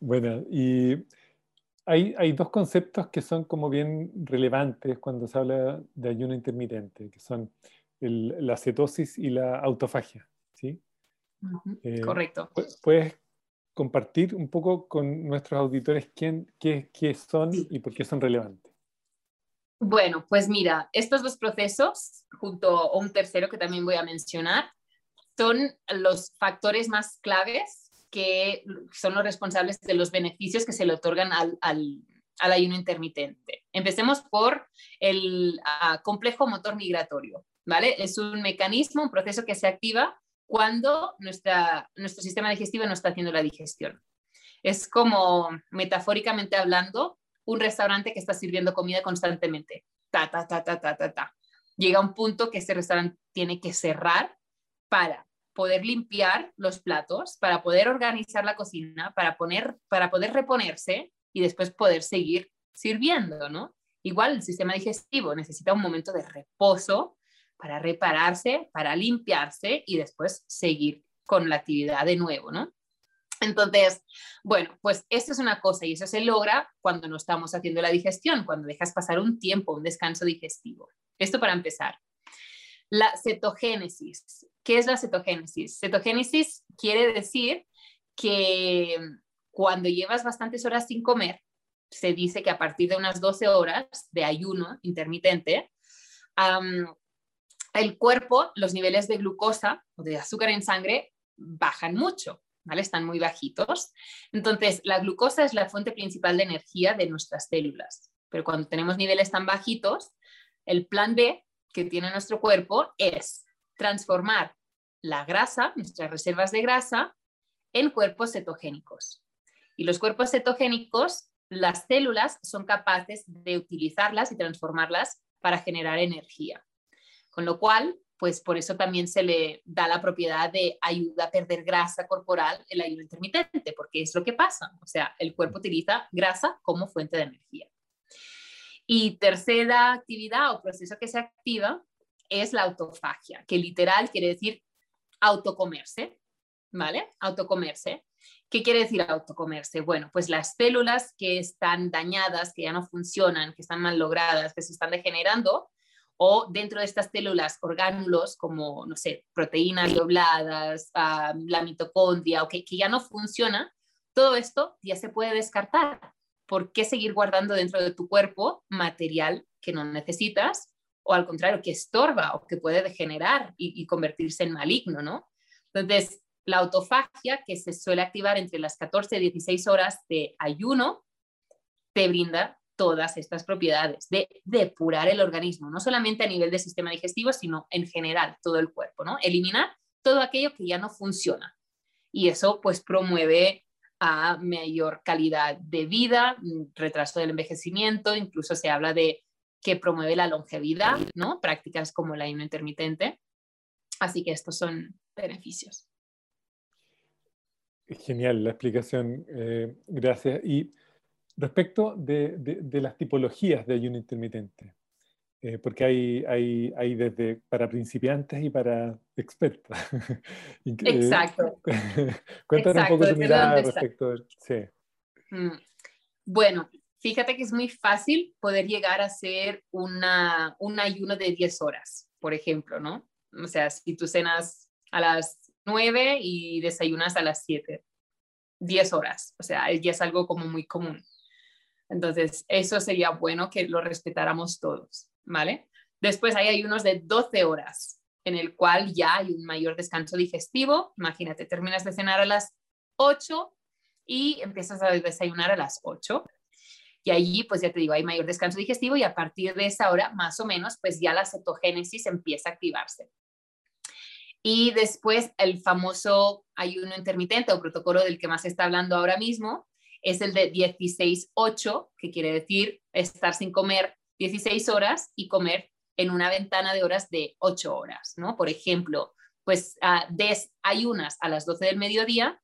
bueno, y hay, hay, dos conceptos que son como bien relevantes cuando se habla de ayuno intermitente, que son la cetosis y la autofagia. ¿sí? Eh, Correcto. ¿Puedes compartir un poco con nuestros auditores quién, qué, qué son y por qué son relevantes. Bueno, pues mira, estos dos procesos, junto a un tercero que también voy a mencionar, son los factores más claves que son los responsables de los beneficios que se le otorgan al, al, ayuno intermitente. Empecemos por el ah, complejo motor migratorio, ¿vale? Es un mecanismo, un proceso que se activa cuando nuestra, nuestro sistema digestivo no está haciendo la digestión. Es como, metafóricamente hablando, un restaurante que está sirviendo comida constantemente. Ta, ta, ta, ta, ta, ta, ta. Llega un punto que ese restaurante tiene que cerrar para poder limpiar los platos, para poder organizar la cocina, para, poner, para poder reponerse y después poder seguir sirviendo, ¿no? Igual el sistema digestivo necesita un momento de reposo para repararse, para limpiarse y después seguir con la actividad de nuevo, ¿no? Entonces, bueno, pues esto es una cosa y eso se logra cuando no estamos haciendo la digestión, cuando dejas pasar un tiempo, un descanso digestivo. Esto para empezar. La cetogénesis. ¿Qué es la cetogénesis? Cetogénesis quiere decir que cuando llevas bastantes horas sin comer, se dice que a partir de unas 12 horas de ayuno intermitente, el cuerpo, los niveles de glucosa o de azúcar en sangre bajan mucho, ¿vale? Están muy bajitos. Entonces, la glucosa es la fuente principal de energía de nuestras células, pero cuando tenemos niveles tan bajitos, el plan B que tiene nuestro cuerpo es transformar la grasa, nuestras reservas de grasa, en cuerpos cetogénicos. Y los cuerpos cetogénicos, las células son capaces de utilizarlas y transformarlas para generar energía. Con lo cual, pues por eso también se le da la propiedad de ayuda a perder grasa corporal el ayuno intermitente, porque es lo que pasa. O sea, el cuerpo utiliza grasa como fuente de energía. Y tercera actividad o proceso que se activa es la autofagia, que literal quiere decir autocomerse, ¿vale? Autocomerse. ¿Qué quiere decir autocomerse? Bueno, pues las células que están dañadas, que ya no funcionan, que están mal logradas, que se están degenerando, o dentro de estas células orgánulos como, no sé, proteínas dobladas, ah, la mitocondria, o que, que ya no funciona, todo esto ya se puede descartar. ¿Por qué seguir guardando dentro de tu cuerpo material que no necesitas o al contrario, que estorba o que puede degenerar y, convertirse en maligno, ¿no? Entonces, la autofagia, que se suele activar entre las 14 y 16 horas de ayuno, te brinda todas estas propiedades de depurar el organismo, no solamente a nivel del sistema digestivo, sino en general todo el cuerpo, ¿no? Eliminar todo aquello que ya no funciona. Y eso pues promueve a mayor calidad de vida, retraso del envejecimiento, incluso se habla de que promueve la longevidad, ¿no? Prácticas como el ayuno intermitente. Así que estos son beneficios. Genial la explicación, eh, gracias. Y respecto de, las tipologías de ayuno intermitente, eh, porque hay, hay, hay, desde para principiantes y para expertos. Exacto. Cuéntanos un poco tu mirada respecto. Sí. Mm. Bueno, fíjate que es muy fácil poder llegar a hacer una, un ayuno de 10 horas, por ejemplo, ¿no? O sea, si tú cenas a las 9 y desayunas a las 7. 10 horas, o sea, ya es algo como muy común. Entonces, eso sería bueno que lo respetáramos todos, ¿vale? Después hay ayunos de 12 horas, en el cual ya hay un mayor descanso digestivo. Imagínate, terminas de cenar a las 8 y empiezas a desayunar a las 8. Y allí, pues ya te digo, hay mayor descanso digestivo y a partir de esa hora, más o menos, pues ya la cetogénesis empieza a activarse. Y después el famoso ayuno intermitente o protocolo del que más se está hablando ahora mismo es el de 16-8, que quiere decir estar sin comer 16 horas y comer en una ventana de horas de 8 horas, ¿no? Por ejemplo, pues uh, desayunas a las 12 del mediodía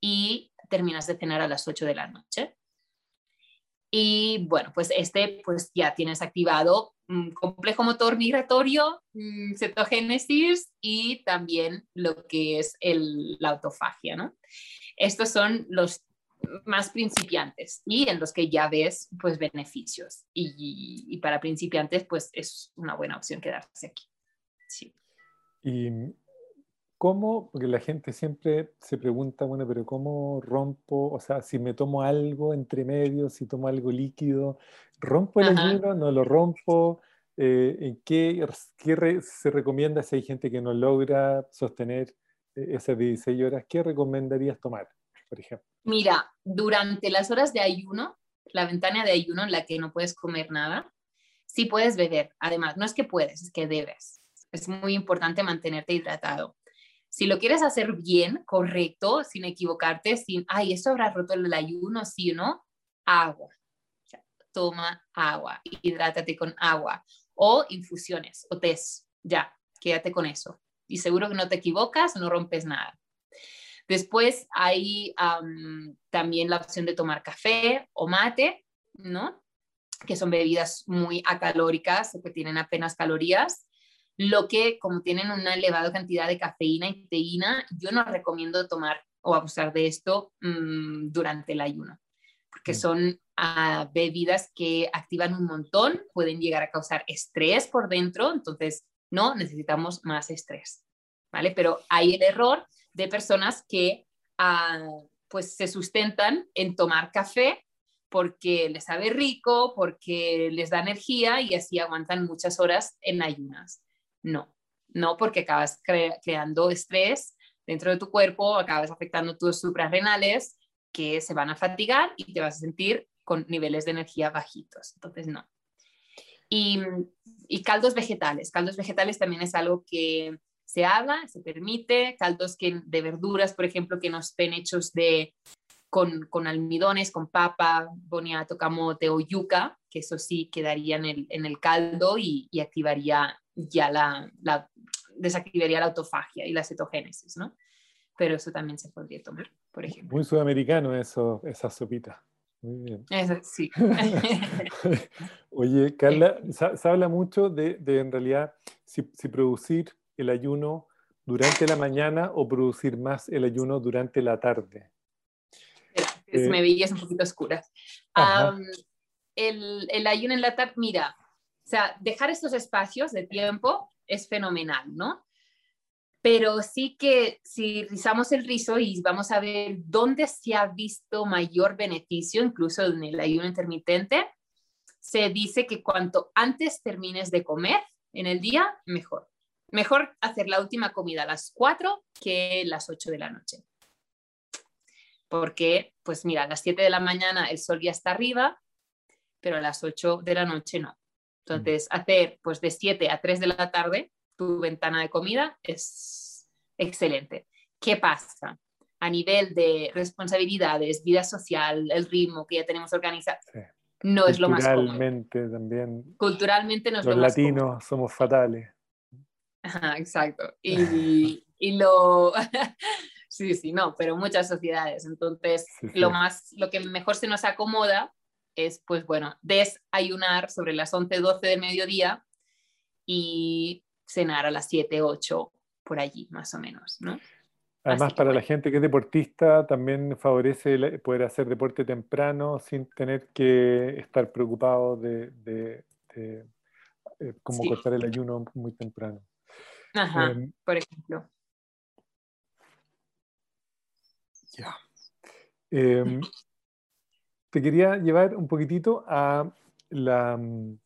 y terminas de cenar a las 8 de la noche. Y bueno, pues este, pues ya tienes activado un complejo motor migratorio, mm, cetogénesis y también lo que es el, la autofagia, ¿no? Estos son los más principiantes y en los que ya ves pues beneficios y, y para principiantes pues es una buena opción quedarse aquí. Sí. Y ¿Cómo? Porque la gente siempre se pregunta, bueno, pero ¿cómo rompo? O sea, si me tomo algo entre medio, si tomo algo líquido, ¿rompo el ayuno? ¿No lo rompo? Eh, ¿En qué, qué se recomienda si hay gente que no logra sostener eh, esas 16 horas? ¿Qué recomendarías tomar, por ejemplo? Mira, durante las horas de ayuno, la ventana de ayuno en la que no puedes comer nada, sí puedes beber. Además, no es que puedes, es que debes. Es muy importante mantenerte hidratado. Si lo quieres hacer bien, correcto, sin equivocarte, sin, ay, eso habrá roto el ayuno, sí o no, agua. toma agua, hidrátate con agua o infusiones o test, ya, quédate con eso. Y seguro que no te equivocas, no rompes nada. Después hay también la opción de tomar café o mate, ¿no? Que son bebidas muy acalóricas, que tienen apenas calorías lo que como tienen una elevada cantidad de cafeína y teína, yo no recomiendo tomar o abusar de esto mm, durante el ayuno, porque son ah, bebidas que activan un montón, pueden llegar a causar estrés por dentro, entonces no necesitamos más estrés, ¿vale? Pero hay el error de personas que ah, pues se sustentan en tomar café porque les sabe rico, porque les da energía y así aguantan muchas horas en ayunas. No, no porque acabas creando estrés dentro de tu cuerpo, acabas afectando tus suprarrenales que se van a fatigar y te vas a sentir con niveles de energía bajitos. Entonces, no. Y, caldos vegetales. Caldos vegetales también es algo que se habla, se permite, caldos que, de verduras, por ejemplo, que no estén hechos de, con, con almidones, con papa, boniato, camote o yuca, que eso sí quedaría en el, en el caldo y, activaría ya la, la, desactivaría la autofagia y la cetogénesis, ¿no? Pero eso también se podría tomar, por ejemplo. Muy sudamericano eso, esa sopita. Muy bien. Eso, sí. Oye, Carla, se, habla mucho de, de, en realidad, si, si producir el ayuno durante la mañana o producir más el ayuno durante la tarde? Eh, me veías un poquito oscura. el, el, ayuno en la tarde, mira, o sea, dejar estos espacios de tiempo es fenomenal, ¿no? Pero sí que si rizamos el rizo y vamos a ver dónde se ha visto mayor beneficio, incluso en el ayuno intermitente, se dice que cuanto antes termines de comer en el día, mejor. Mejor hacer la última comida a las 4 que las 8 de la noche. Porque, pues mira, a las 7 de la mañana el sol ya está arriba, pero a las 8 de la noche no. Entonces, hacer pues de 7 a 3 de la tarde tu ventana de comida es excelente. ¿Qué pasa? A nivel de responsabilidades, vida social, el ritmo que ya tenemos organizado, no es lo más cómodo. Culturalmente también. Culturalmente no es Los lo más latinos somos fatales exacto. Y, y lo... sí, sí, no, pero muchas sociedades. Entonces, lo más, lo que mejor se nos acomoda es, pues bueno, desayunar sobre las 11, 12 del mediodía y cenar a las 7, 8, por allí, más o menos, ¿no? Además, para la gente que es deportista, también favorece poder hacer deporte temprano sin tener que estar preocupado de, de, de, eh, cómo cortar el ayuno muy temprano. Ajá, em, por ejemplo. Ya. Em, te quería llevar un poquitito a la, mm,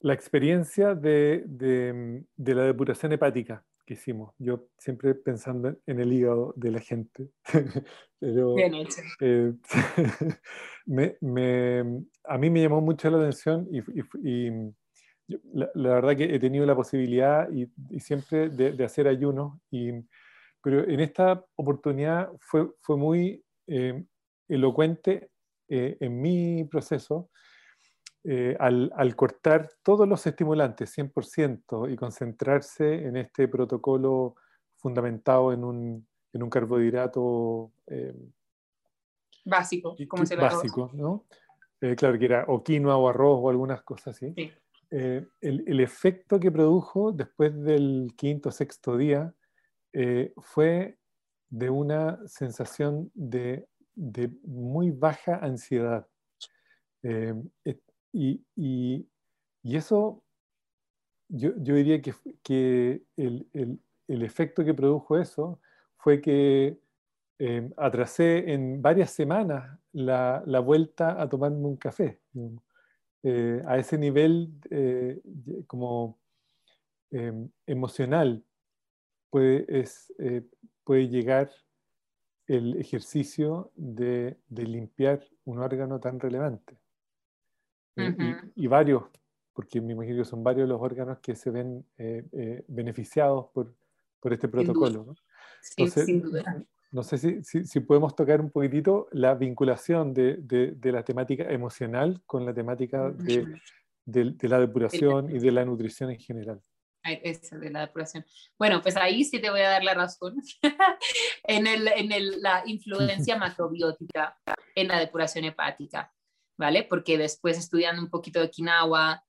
la experiencia de, de, de, la depuración hepática que hicimos. Yo siempre pensando en el hígado de la gente. Pero, Bien hecho. Eh, me, me, a mí me llamó mucho la atención y, y, y la, verdad que he tenido la posibilidad y, siempre de, hacer ayunos, y, pero en esta oportunidad fue, fue muy eh, elocuente eh, en mi proceso eh, al, al, cortar todos los estimulantes 100% y concentrarse en este protocolo fundamentado en un, en un carbohidrato básico, como se Básico, ¿no? claro que era o quinoa o arroz o algunas cosas así. Sí. Eh, el, efecto que produjo después del quinto o sexto día eh, fue de una sensación de, muy baja ansiedad. Eh, y, eso, yo, diría que, que el, efecto que produjo eso fue que atrasé en varias semanas la, la, vuelta a tomarme un café. Eh, a ese nivel eh, como em, emocional puede, es, eh, puede llegar el ejercicio de, de, limpiar un órgano tan relevante. y, varios, porque me imagino que son varios los órganos que se ven beneficiados por, por, este protocolo. ¿no? Sí, sin duda no sé si, si, podemos tocar un poquitito la vinculación de, de, la temática emocional con la temática de, de la depuración y de la nutrición en general. Eso, de la depuración. Bueno, pues ahí sí te voy a dar la razón en, el, en el, la influencia macrobiótica en la depuración hepática, ¿vale? Porque después estudiando un poquito de quinoa,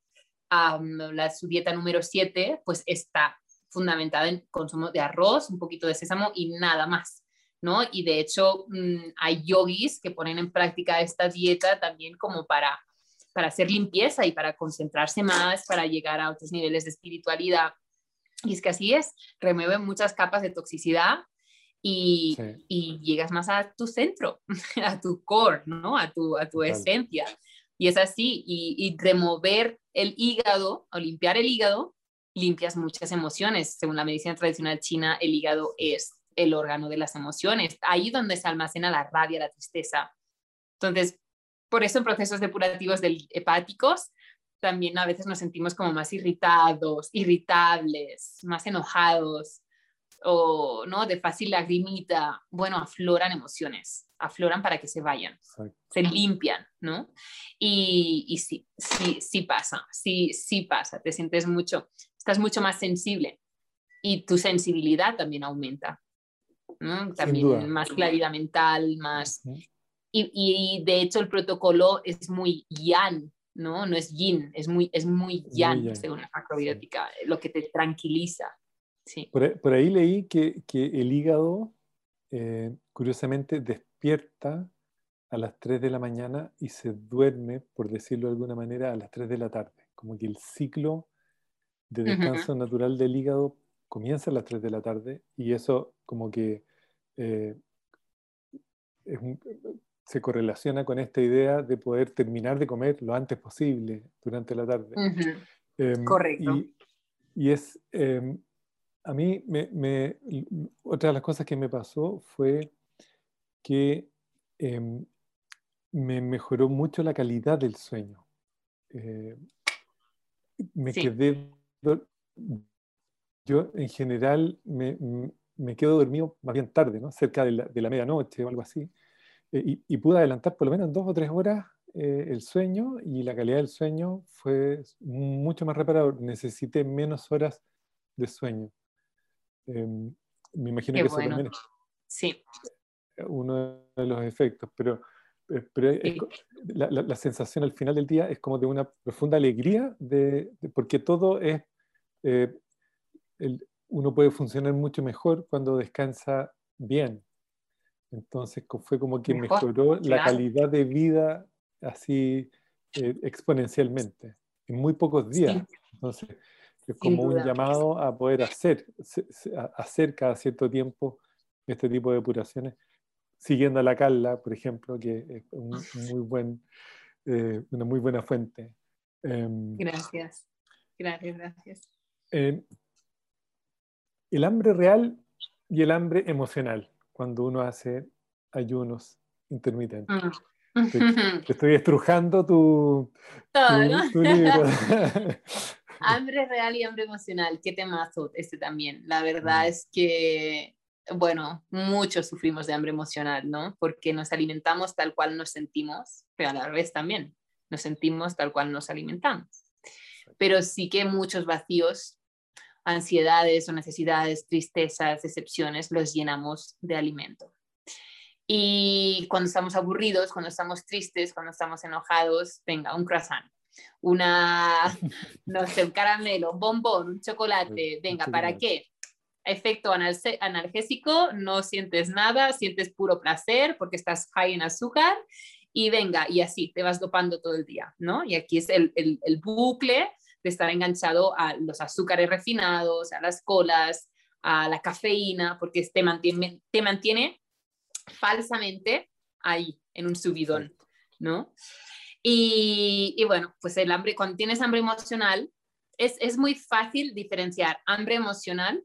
la, su dieta número 7 pues está fundamentada en consumo de arroz, un poquito de sésamo y nada más. ¿no? Y de hecho mm, hay yogis que ponen en práctica esta dieta también como para, para hacer limpieza y para concentrarse más, para llegar a otros niveles de espiritualidad. Y es que así es, remueve muchas capas de toxicidad y, y, llegas más a tu centro, a tu core, ¿no? A tu, a tu esencia. Y es así, y, y, remover el hígado o limpiar el hígado, limpias muchas emociones. Según la medicina tradicional china, el hígado es el órgano de las emociones, ahí donde se almacena la rabia, la tristeza. Entonces, por eso en procesos depurativos del hepáticos, también a veces nos sentimos como más irritados, irritables, más enojados o no de fácil lagrimita. Bueno, afloran emociones, afloran para que se vayan, se limpian, ¿no? Y, y sí, sí, sí pasa, sí, sí pasa, te sientes mucho, estás mucho más sensible y tu sensibilidad también aumenta. También más claridad mental, más... Y, y, de hecho el protocolo es muy yan, ¿no? No es yin, es muy, es muy yan, según la macrobiótica, lo que te tranquiliza. Sí. Por, ahí leí que, que el hígado, eh, curiosamente, despierta a las 3 de la mañana y se duerme, por decirlo de alguna manera, a las 3 de la tarde. Como que el ciclo de descanso natural del hígado comienza a las 3 de la tarde y eso como que eh, se correlaciona con esta idea de poder terminar de comer lo antes posible durante la tarde. Em, Correcto. Y, es, em, a mí, me, otra de las cosas que me pasó fue que em, me mejoró mucho la calidad del sueño. Eh, me quedé yo en general me, me, quedo dormido más bien tarde, ¿no? cerca de la, de la medianoche o algo así, eh, y, pude adelantar por lo menos dos o tres horas eh, el sueño y la calidad del sueño fue mucho más reparador. Necesité menos horas de sueño. Em, me imagino que eso también es sí. uno de los efectos, pero, eh, pero la, la, sensación al final del día es como de una profunda alegría, de, porque todo es uno puede funcionar mucho mejor cuando descansa bien. Entonces fue como que mejoró la calidad de vida así eh, exponencialmente, en muy pocos días. Entonces es como un llamado a poder hacer, hacer cada cierto tiempo este tipo de depuraciones, siguiendo a la Carla, por ejemplo, que es muy buen, eh, una muy buena fuente. Em, gracias, gracias, gracias. El hambre real y el hambre emocional, cuando uno hace ayunos intermitentes. Mm. Te, estoy estrujando tu, libro. hambre real y hambre emocional, qué temazo este también. La verdad mm. es que, bueno, muchos sufrimos de hambre emocional, ¿no? Porque nos alimentamos tal cual nos sentimos, pero a la vez también nos sentimos tal cual nos alimentamos. Pero sí que muchos vacíos ansiedades o necesidades, tristezas, decepciones, los llenamos de alimento. Y cuando estamos aburridos, cuando estamos tristes, cuando estamos enojados, venga, un croissant, una, no sé, un caramelo, un bombón, un chocolate, venga, ¿para qué? Efecto analgésico, no sientes nada, sientes puro placer porque estás high en azúcar y venga, y así te vas dopando todo el día, ¿no? Y aquí es el, el, el bucle de estar enganchado a los azúcares refinados, a las colas, a la cafeína, porque te mantiene, te mantiene falsamente ahí, en un subidón, ¿no? Y, y, bueno, pues el hambre, cuando tienes hambre emocional, es, es muy fácil diferenciar hambre emocional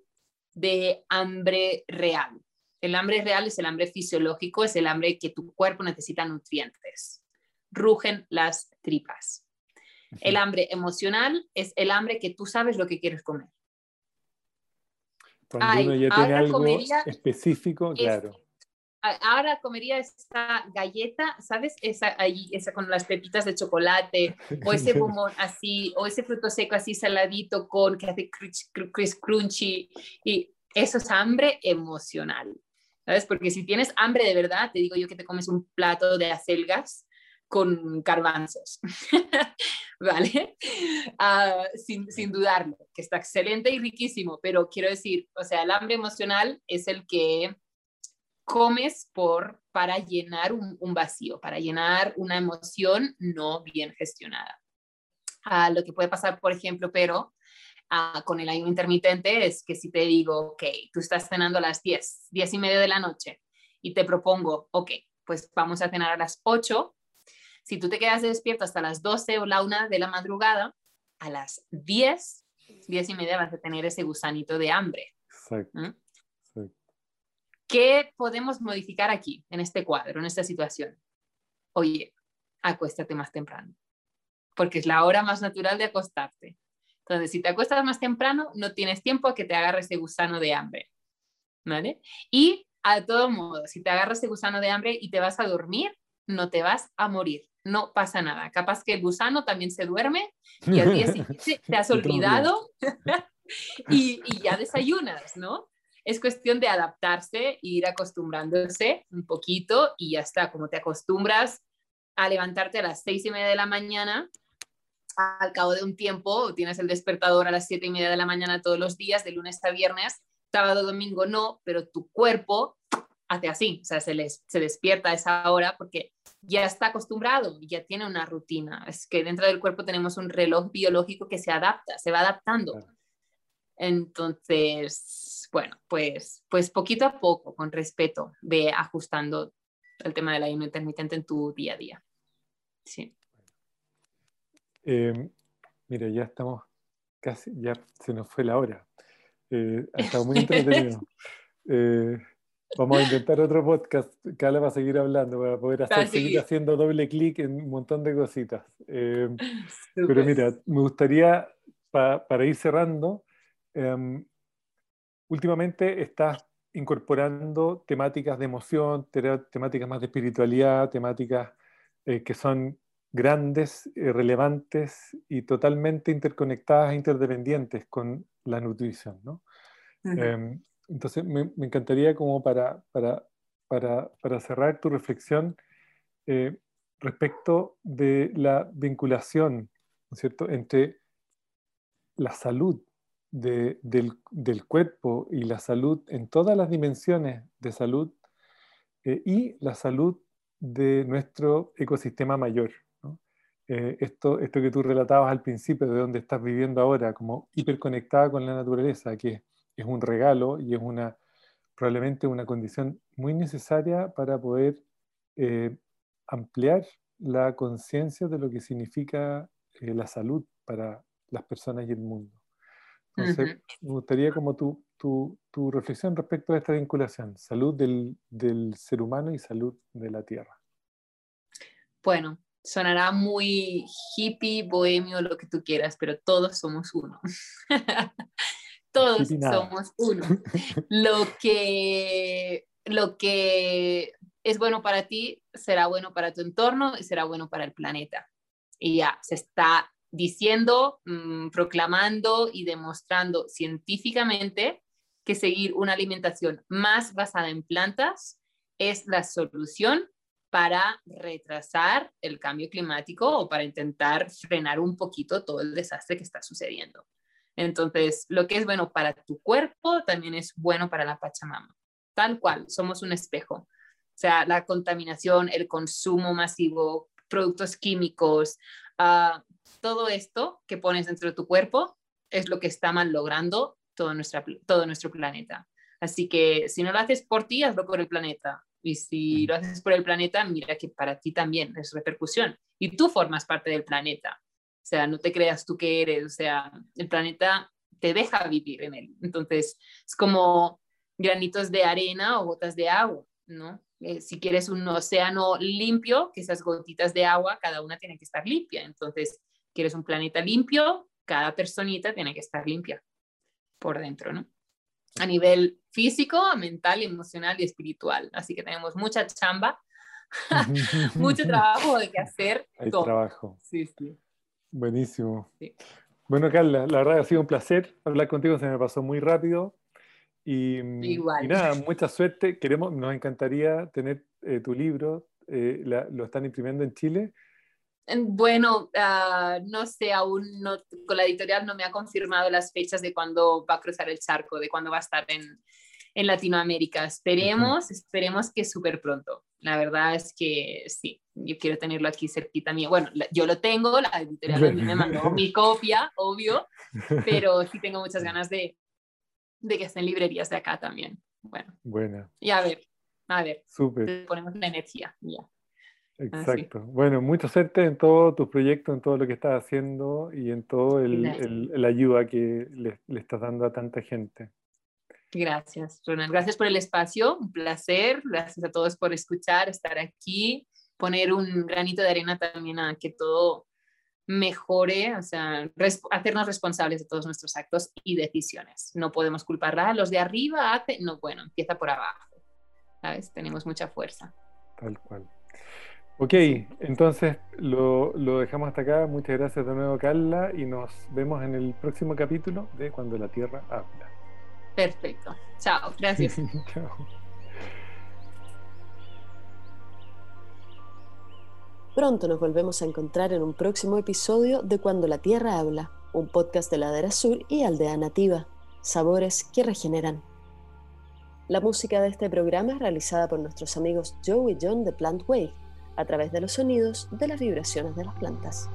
de hambre real. El hambre real es el hambre fisiológico, es el hambre que tu cuerpo necesita nutrientes. Rugen las tripas. El hambre emocional es el hambre que tú sabes lo que quieres comer. Cuando uno ya tiene algo específico, claro. Ahora comería esa galleta, ¿sabes? Esa, ahí, esa con las pepitas de chocolate, o ese bombón así, o ese fruto seco así saladito con que hace crunch, crunchy. Y eso es hambre emocional, ¿sabes? Porque si tienes hambre de verdad, te digo yo que te comes un plato de acelgas con garbanzos, ¿vale? Ah, sin, sin, dudarlo, que está excelente y riquísimo, pero quiero decir, o sea, el hambre emocional es el que comes por, para llenar un, vacío, para llenar una emoción no bien gestionada. Ah, lo que puede pasar, por ejemplo, pero ah, con el ayuno intermitente es que si te digo, ok, tú estás cenando a las 10, 10 y media de la noche y te propongo, ok, pues vamos a cenar a las 8, si tú te quedas despierto hasta las 12 o la 1 de la madrugada, a las 10, 10 y media vas a tener ese gusanito de hambre. Exacto. ¿Mm? ¿Qué podemos modificar aquí, en este cuadro, en esta situación? Oye, acuéstate más temprano, porque es la hora más natural de acostarte. Entonces, si te acuestas más temprano, no tienes tiempo a que te agarre ese gusano de hambre. ¿Vale? Y a todo modo, si te agarras ese gusano de hambre y te vas a dormir, no te vas a morir no pasa nada. Capaz que el gusano también se duerme y al día siguiente te has olvidado y, ya desayunas, ¿no? Es cuestión de adaptarse, ir acostumbrándose un poquito y ya está. Como te acostumbras a levantarte a las seis y media de la mañana, al cabo de un tiempo tienes el despertador a las siete y media de la mañana todos los días, de lunes a viernes, sábado, domingo no, pero tu cuerpo hace así, o sea, se, les, se despierta a esa hora porque ya está acostumbrado, ya tiene una rutina. Es que dentro del cuerpo tenemos un reloj biológico que se adapta, se va adaptando. Entonces, bueno, pues, pues poquito a poco, con respeto, ve ajustando el tema del ayuno intermitente en tu día a día. Sí. Eh, mira, ya estamos casi, ya se nos fue la hora. Eh, ha estado muy entretenido. Eh, Vamos a intentar otro podcast. Carla va a seguir hablando para poder hacer, seguir haciendo doble clic en un montón de cositas. Eh, pero mira, me gustaría, para ir cerrando, em, últimamente estás incorporando temáticas de emoción, temáticas más de espiritualidad, temáticas eh, que son grandes, eh, relevantes y totalmente interconectadas e interdependientes con la nutrición. ¿no? Entonces, me, encantaría como para, para, cerrar tu reflexión eh, respecto de la vinculación, ¿no es cierto?, entre la salud del, cuerpo y la salud en todas las dimensiones de salud eh, y la salud de nuestro ecosistema mayor. Eh, esto, esto que tú relatabas al principio, de donde estás viviendo ahora, como hiperconectada con la naturaleza, que es un regalo y es una, probablemente una condición muy necesaria para poder eh, ampliar la conciencia de lo que significa eh, la salud para las personas y el mundo. Entonces, me gustaría como tu, tu, tu, reflexión respecto a esta vinculación, salud del, del, ser humano y salud de la tierra. Bueno, sonará muy hippie, bohemio, lo que tú quieras, pero todos somos uno. todos somos uno. Lo que, lo que es bueno para ti será bueno para tu entorno y será bueno para el planeta. Y ya se está diciendo, mm, proclamando y demostrando científicamente que seguir una alimentación más basada en plantas es la solución para retrasar el cambio climático o para intentar frenar un poquito todo el desastre que está sucediendo. Entonces, lo que es bueno para tu cuerpo también es bueno para la Pachamama. Tal cual, somos un espejo. O sea, la contaminación, el consumo masivo, productos químicos, ah, todo esto que pones dentro de tu cuerpo es lo que está mal logrando todo, nuestra, todo nuestro planeta. Así que si no lo haces por ti, hazlo por el planeta. Y si lo haces por el planeta, mira que para ti también es repercusión. Y tú formas parte del planeta. O sea, no te creas tú que eres, o sea, el planeta te deja vivir en él. Entonces, es como granitos de arena o gotas de agua, ¿no? Eh, si quieres un océano limpio, que esas gotitas de agua, cada una tiene que estar limpia. Entonces, quieres un planeta limpio, cada personita tiene que estar limpia por dentro, ¿no? A nivel físico, mental, emocional y espiritual. Así que tenemos mucha chamba, mucho trabajo de que hacer. Hay trabajo. Sí, sí. Buenísimo. Bueno, Carla, la verdad ha sido un placer hablar contigo, se me pasó muy rápido. Y, y nada, mucha suerte. Queremos, nos encantaría tener eh, tu libro eh, lo están imprimiendo en Chile. Bueno, ah, no sé, aún no, con la editorial no me ha confirmado las fechas de cuándo va a cruzar el charco, de cuándo va a estar en, en Latinoamérica. Esperemos, esperemos que súper pronto. La verdad es que sí, yo quiero tenerlo aquí cerquita mío. Bueno, yo lo tengo, la editorial a mí me mandó mi copia, obvio, pero sí tengo muchas ganas de, de que estén librerías de acá también. Bueno. Buena. Y a ver, a ver. Súper. Ponemos la energía, ya. Exacto. Bueno, mucha suerte en todos tus proyectos, en todo lo que estás haciendo y en todo el, la ayuda que le, le, estás dando a tanta gente. Gracias, Ronald. Gracias por el espacio, un placer. Gracias a todos por escuchar, estar aquí, poner un granito de arena también a que todo mejore, o sea, hacernos responsables de todos nuestros actos y decisiones. No podemos culpar a los de arriba, hace, no, bueno, empieza por abajo, ¿sabes? Tenemos mucha fuerza. Tal cual. Ok, entonces lo, lo dejamos hasta acá. Muchas gracias de nuevo, Carla, y nos vemos en el próximo capítulo de Cuando la Tierra habla. Perfecto. Chao, gracias. Chao. Pronto nos volvemos a encontrar en un próximo episodio de Cuando la Tierra habla, un podcast de Ladera Sur y Aldea Nativa, sabores que regeneran. La música de este programa es realizada por nuestros amigos Joe y John de Plant Wave, a través de los sonidos de las vibraciones de las plantas.